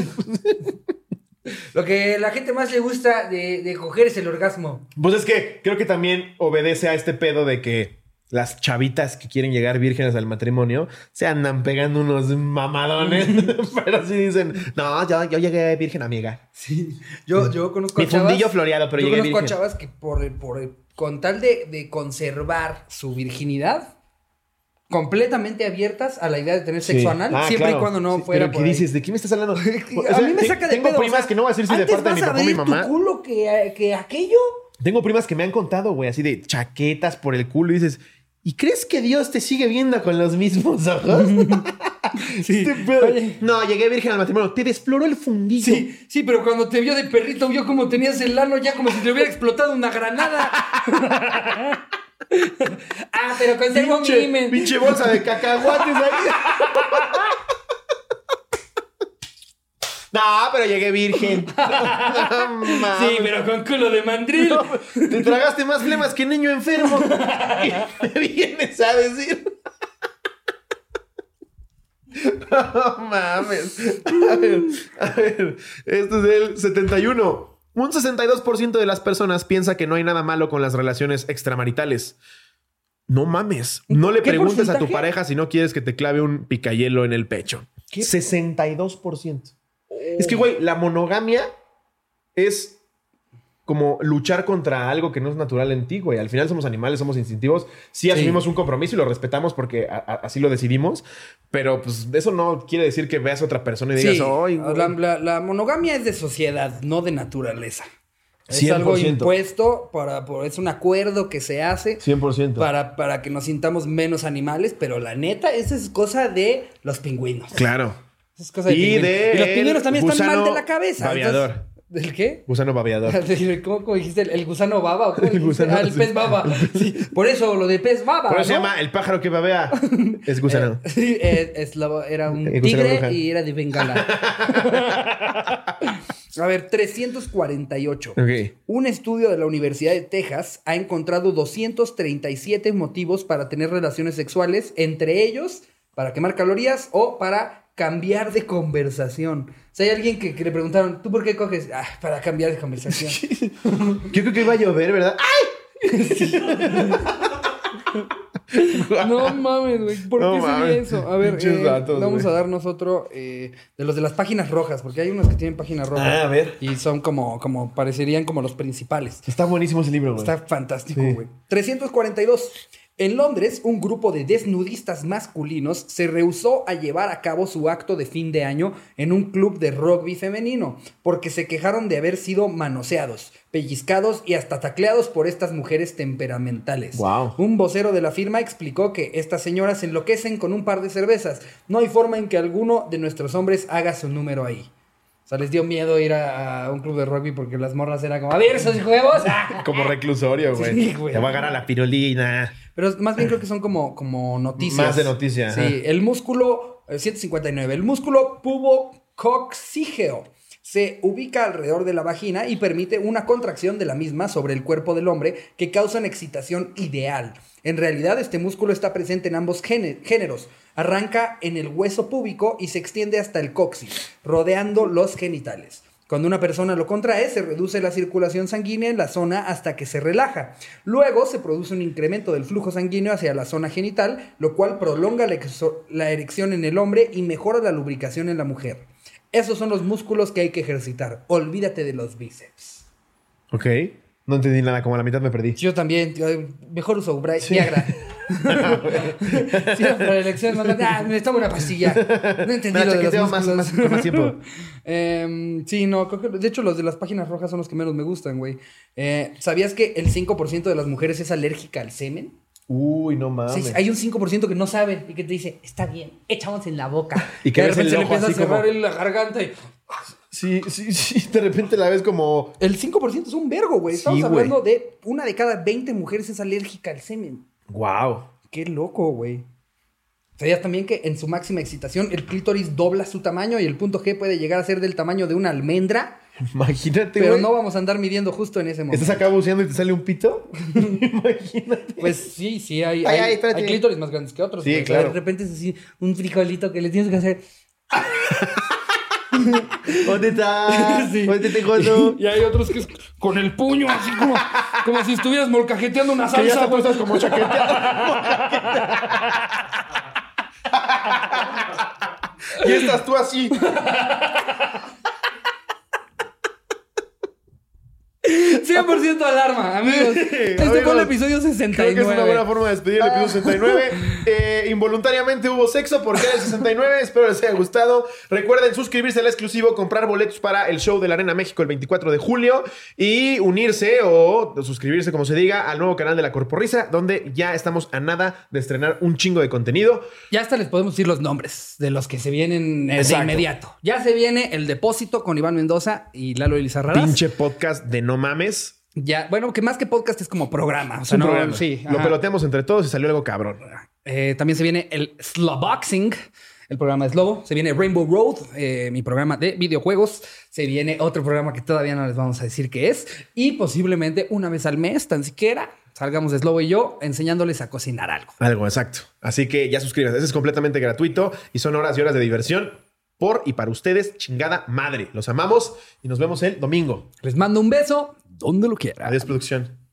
Lo que a la gente más le gusta de, de coger es el orgasmo. Pues es que creo que también obedece a este pedo de que las chavitas que quieren llegar vírgenes al matrimonio se andan pegando unos mamadones. [laughs] Pero sí dicen, no, yo, yo llegué virgen, amiga. Sí. Yo, yo conozco Mi a chavas. fundillo floreado, pero yo llegué conozco virgen. a chavas que por, por, con tal de, de conservar su virginidad, completamente abiertas a la idea de tener sexo Sí. anal, Ah, siempre claro. y cuando no Sí, fuera Pero por ¿qué ahí. dices? ¿De qué me estás hablando? [laughs] O a sea, mí me saca de Tengo pedo, o primas sea, que no voy a decir si de parte de mi papá o mi mamá. tu culo que, que aquello. Tengo primas que me han contado, güey, así de chaquetas por el culo y dices, ¿y crees que Dios te sigue viendo con los mismos ojos? [laughs] [laughs] Sí. Este. No, llegué virgen al matrimonio. Te desfloró el fundillo. Sí, sí, pero cuando te vio de perrito, vio como tenías el ano ya como si te hubiera explotado una granada. [laughs] ah, pero conservo mi Pinche, imen. pinche bolsa de cacahuates ahí. [laughs] No, pero llegué virgen. No. Sí, pero con culo de mandril. Te tragaste más flemas que niño enfermo. Me vienes a decir. [laughs] No mames. A ver, a ver. Esto es el 71. Un 62% de las personas piensa que no hay nada malo con las relaciones extramaritales. No mames. No le ¿Qué preguntes a tu pareja si no quieres que te clave un picayelo en el pecho. ¿Qué? 62%. Es que, güey, la monogamia es como luchar contra algo que no es natural en ti, güey. Al final somos animales, somos instintivos. Sí asumimos un compromiso y lo respetamos porque así lo decidimos. Pero, pues, eso no quiere decir que veas a otra persona y digas, Sí, la, la- la monogamia es de sociedad, no de naturaleza. Es 100%. algo impuesto, para, por, es un acuerdo que se hace 100%. para, para que nos sintamos menos animales, pero la neta, esa es cosa de los pingüinos. Claro. Es cosa de Y pingüinos. de y los pingüinos también están mal de la cabeza. entonces- ¿Del qué? Gusano babeador. [laughs] ¿Cómo, cómo dijiste? ¿El, el gusano baba? ¿o cómo [laughs] El gusano, Ah, el sí. pez baba. [laughs] Sí, por eso lo de pez baba. Por eso se llama el pájaro que babea. Es gusano. Eh, sí, eh, es la- era un tigre y era de Bengala. A ver, 348. Ok. Un estudio de la Universidad de Texas ha encontrado 237 motivos para tener relaciones sexuales, entre ellos para quemar calorías o para cambiar de conversación. O sea, hay alguien que, que le preguntaron, ¿tú por qué coges? Ah, para cambiar de conversación. [laughs] Yo creo que iba a llover, ¿verdad? [laughs] No mames, güey. ¿Por No qué sería mames. eso? A ver, eh, vamos a darnos otro eh, de los de las páginas rojas, porque hay unos que tienen páginas rojas. Ah, a ver. Y son como, como, parecerían como los principales. Está buenísimo ese libro, güey. Está fantástico, Sí. güey. 342. En Londres, un grupo de desnudistas masculinos se rehusó a llevar a cabo su acto de fin de año en un club de rugby femenino, porque se quejaron de haber sido manoseados, pellizcados y hasta tacleados por estas mujeres temperamentales. Un vocero de la firma explicó que estas señoras enloquecen con un par de cervezas. No hay forma en que alguno de nuestros hombres haga su número ahí. O sea, les dio miedo ir a, a un club de rugby porque las morras eran como, a ver, esos huevos. Como reclusorio, [laughs] güey. Sí, güey. Te va a agarrar la pirulina. Pero más bien creo que [clears throat] son como, como noticias. Más de noticia, Sí, ajá. el músculo, eh, 159, el músculo pubococcígeo se ubica alrededor de la vagina y permite una contracción de la misma sobre el cuerpo del hombre que causan excitación ideal. En realidad, este músculo está presente en ambos géne- géneros. Arranca en el hueso púbico y se extiende hasta el coxis, rodeando los genitales. Cuando una persona lo contrae, se reduce la circulación sanguínea en la zona hasta que se relaja. Luego se produce un incremento del flujo sanguíneo hacia la zona genital, lo cual prolonga la, erección en el hombre y mejora la lubricación en la mujer. Esos son los músculos que hay que ejercitar. Olvídate de los bíceps. Ok. No entendí nada, como a la mitad me perdí. Yo también, tío, mejor uso Viagra. [laughs] sí, para la elección, ah, necesitaba una pastilla. No entendí Me la lo de los chaqueteo más- músculos. más- con más tiempo. [laughs] Em, sí, no, creo que, de hecho los de las páginas rojas son los que menos me gustan, güey. Eh, ¿Sabías que el 5% de las mujeres es alérgica al semen? Uy, no mames. sí, hay un 5% que no sabe y que te dice, está bien, echamos en la boca. [laughs] Y que de repente se le empieza a como- cerrar en la garganta y... Sí, sí, sí. [laughs] De repente la ves como. El 5% es un vergo, güey. Estamos Sí, güey. hablando de una de cada 20 mujeres es alérgica al semen. Wow. Qué loco, güey. ¿Sabías también que en su máxima excitación el clítoris dobla su tamaño y el punto G puede llegar a ser del tamaño de una almendra? [laughs] Imagínate, Pero no vamos a andar midiendo justo en ese momento. Estás acá buceando y te sale un pito. [laughs] Imagínate. Pues sí, sí, hay, Ay, hay, ay, espérate. hay clítoris más grandes que otros. Sí, claro. De repente es así un frijolito que le tienes que hacer. [laughs] ¿Dónde estás? Sí. ¿Dónde te encuentro? Y hay otros que es con el puño, así como, como si estuvieras molcajeteando una Que ya salsa. te como chaqueteado. Y estás [laughs] tú así. 100% alarma, amigos. Este fue el amigos, episodio 69. Creo que es una buena forma de despedir el episodio 69. [laughs] Eh, involuntariamente hubo sexo porque era el 69. Espero les haya gustado. Recuerden suscribirse al exclusivo, comprar boletos para el show de la Arena México el 24 de julio y unirse o suscribirse, como se diga, al nuevo canal de la Corporrisa, donde ya estamos a nada de estrenar un chingo de contenido. Ya hasta les podemos decir los nombres de los que se vienen eh, de inmediato. Ya se viene el depósito con Iván Mendoza y Lalo Elizarraras. Pinche podcast de no mames. Ya, bueno, que más que podcast es como programa. O sea, no, programa. sí. Lo ajá. peloteamos entre todos y salió algo cabrón. Eh, también se viene el Slowboxing, el programa de Slobo. Se viene Rainbow Road, eh, mi programa de videojuegos. Se viene otro programa que todavía no les vamos a decir qué es. Y posiblemente una vez al mes, tan siquiera, salgamos de Slobo y yo enseñándoles a cocinar algo. Algo, exacto. Así que ya suscríbanse. Ese es completamente gratuito y son horas y horas de diversión por y para ustedes. Chingada madre. Los amamos y nos vemos el domingo. Les mando un beso donde lo quieran. Adiós, producción.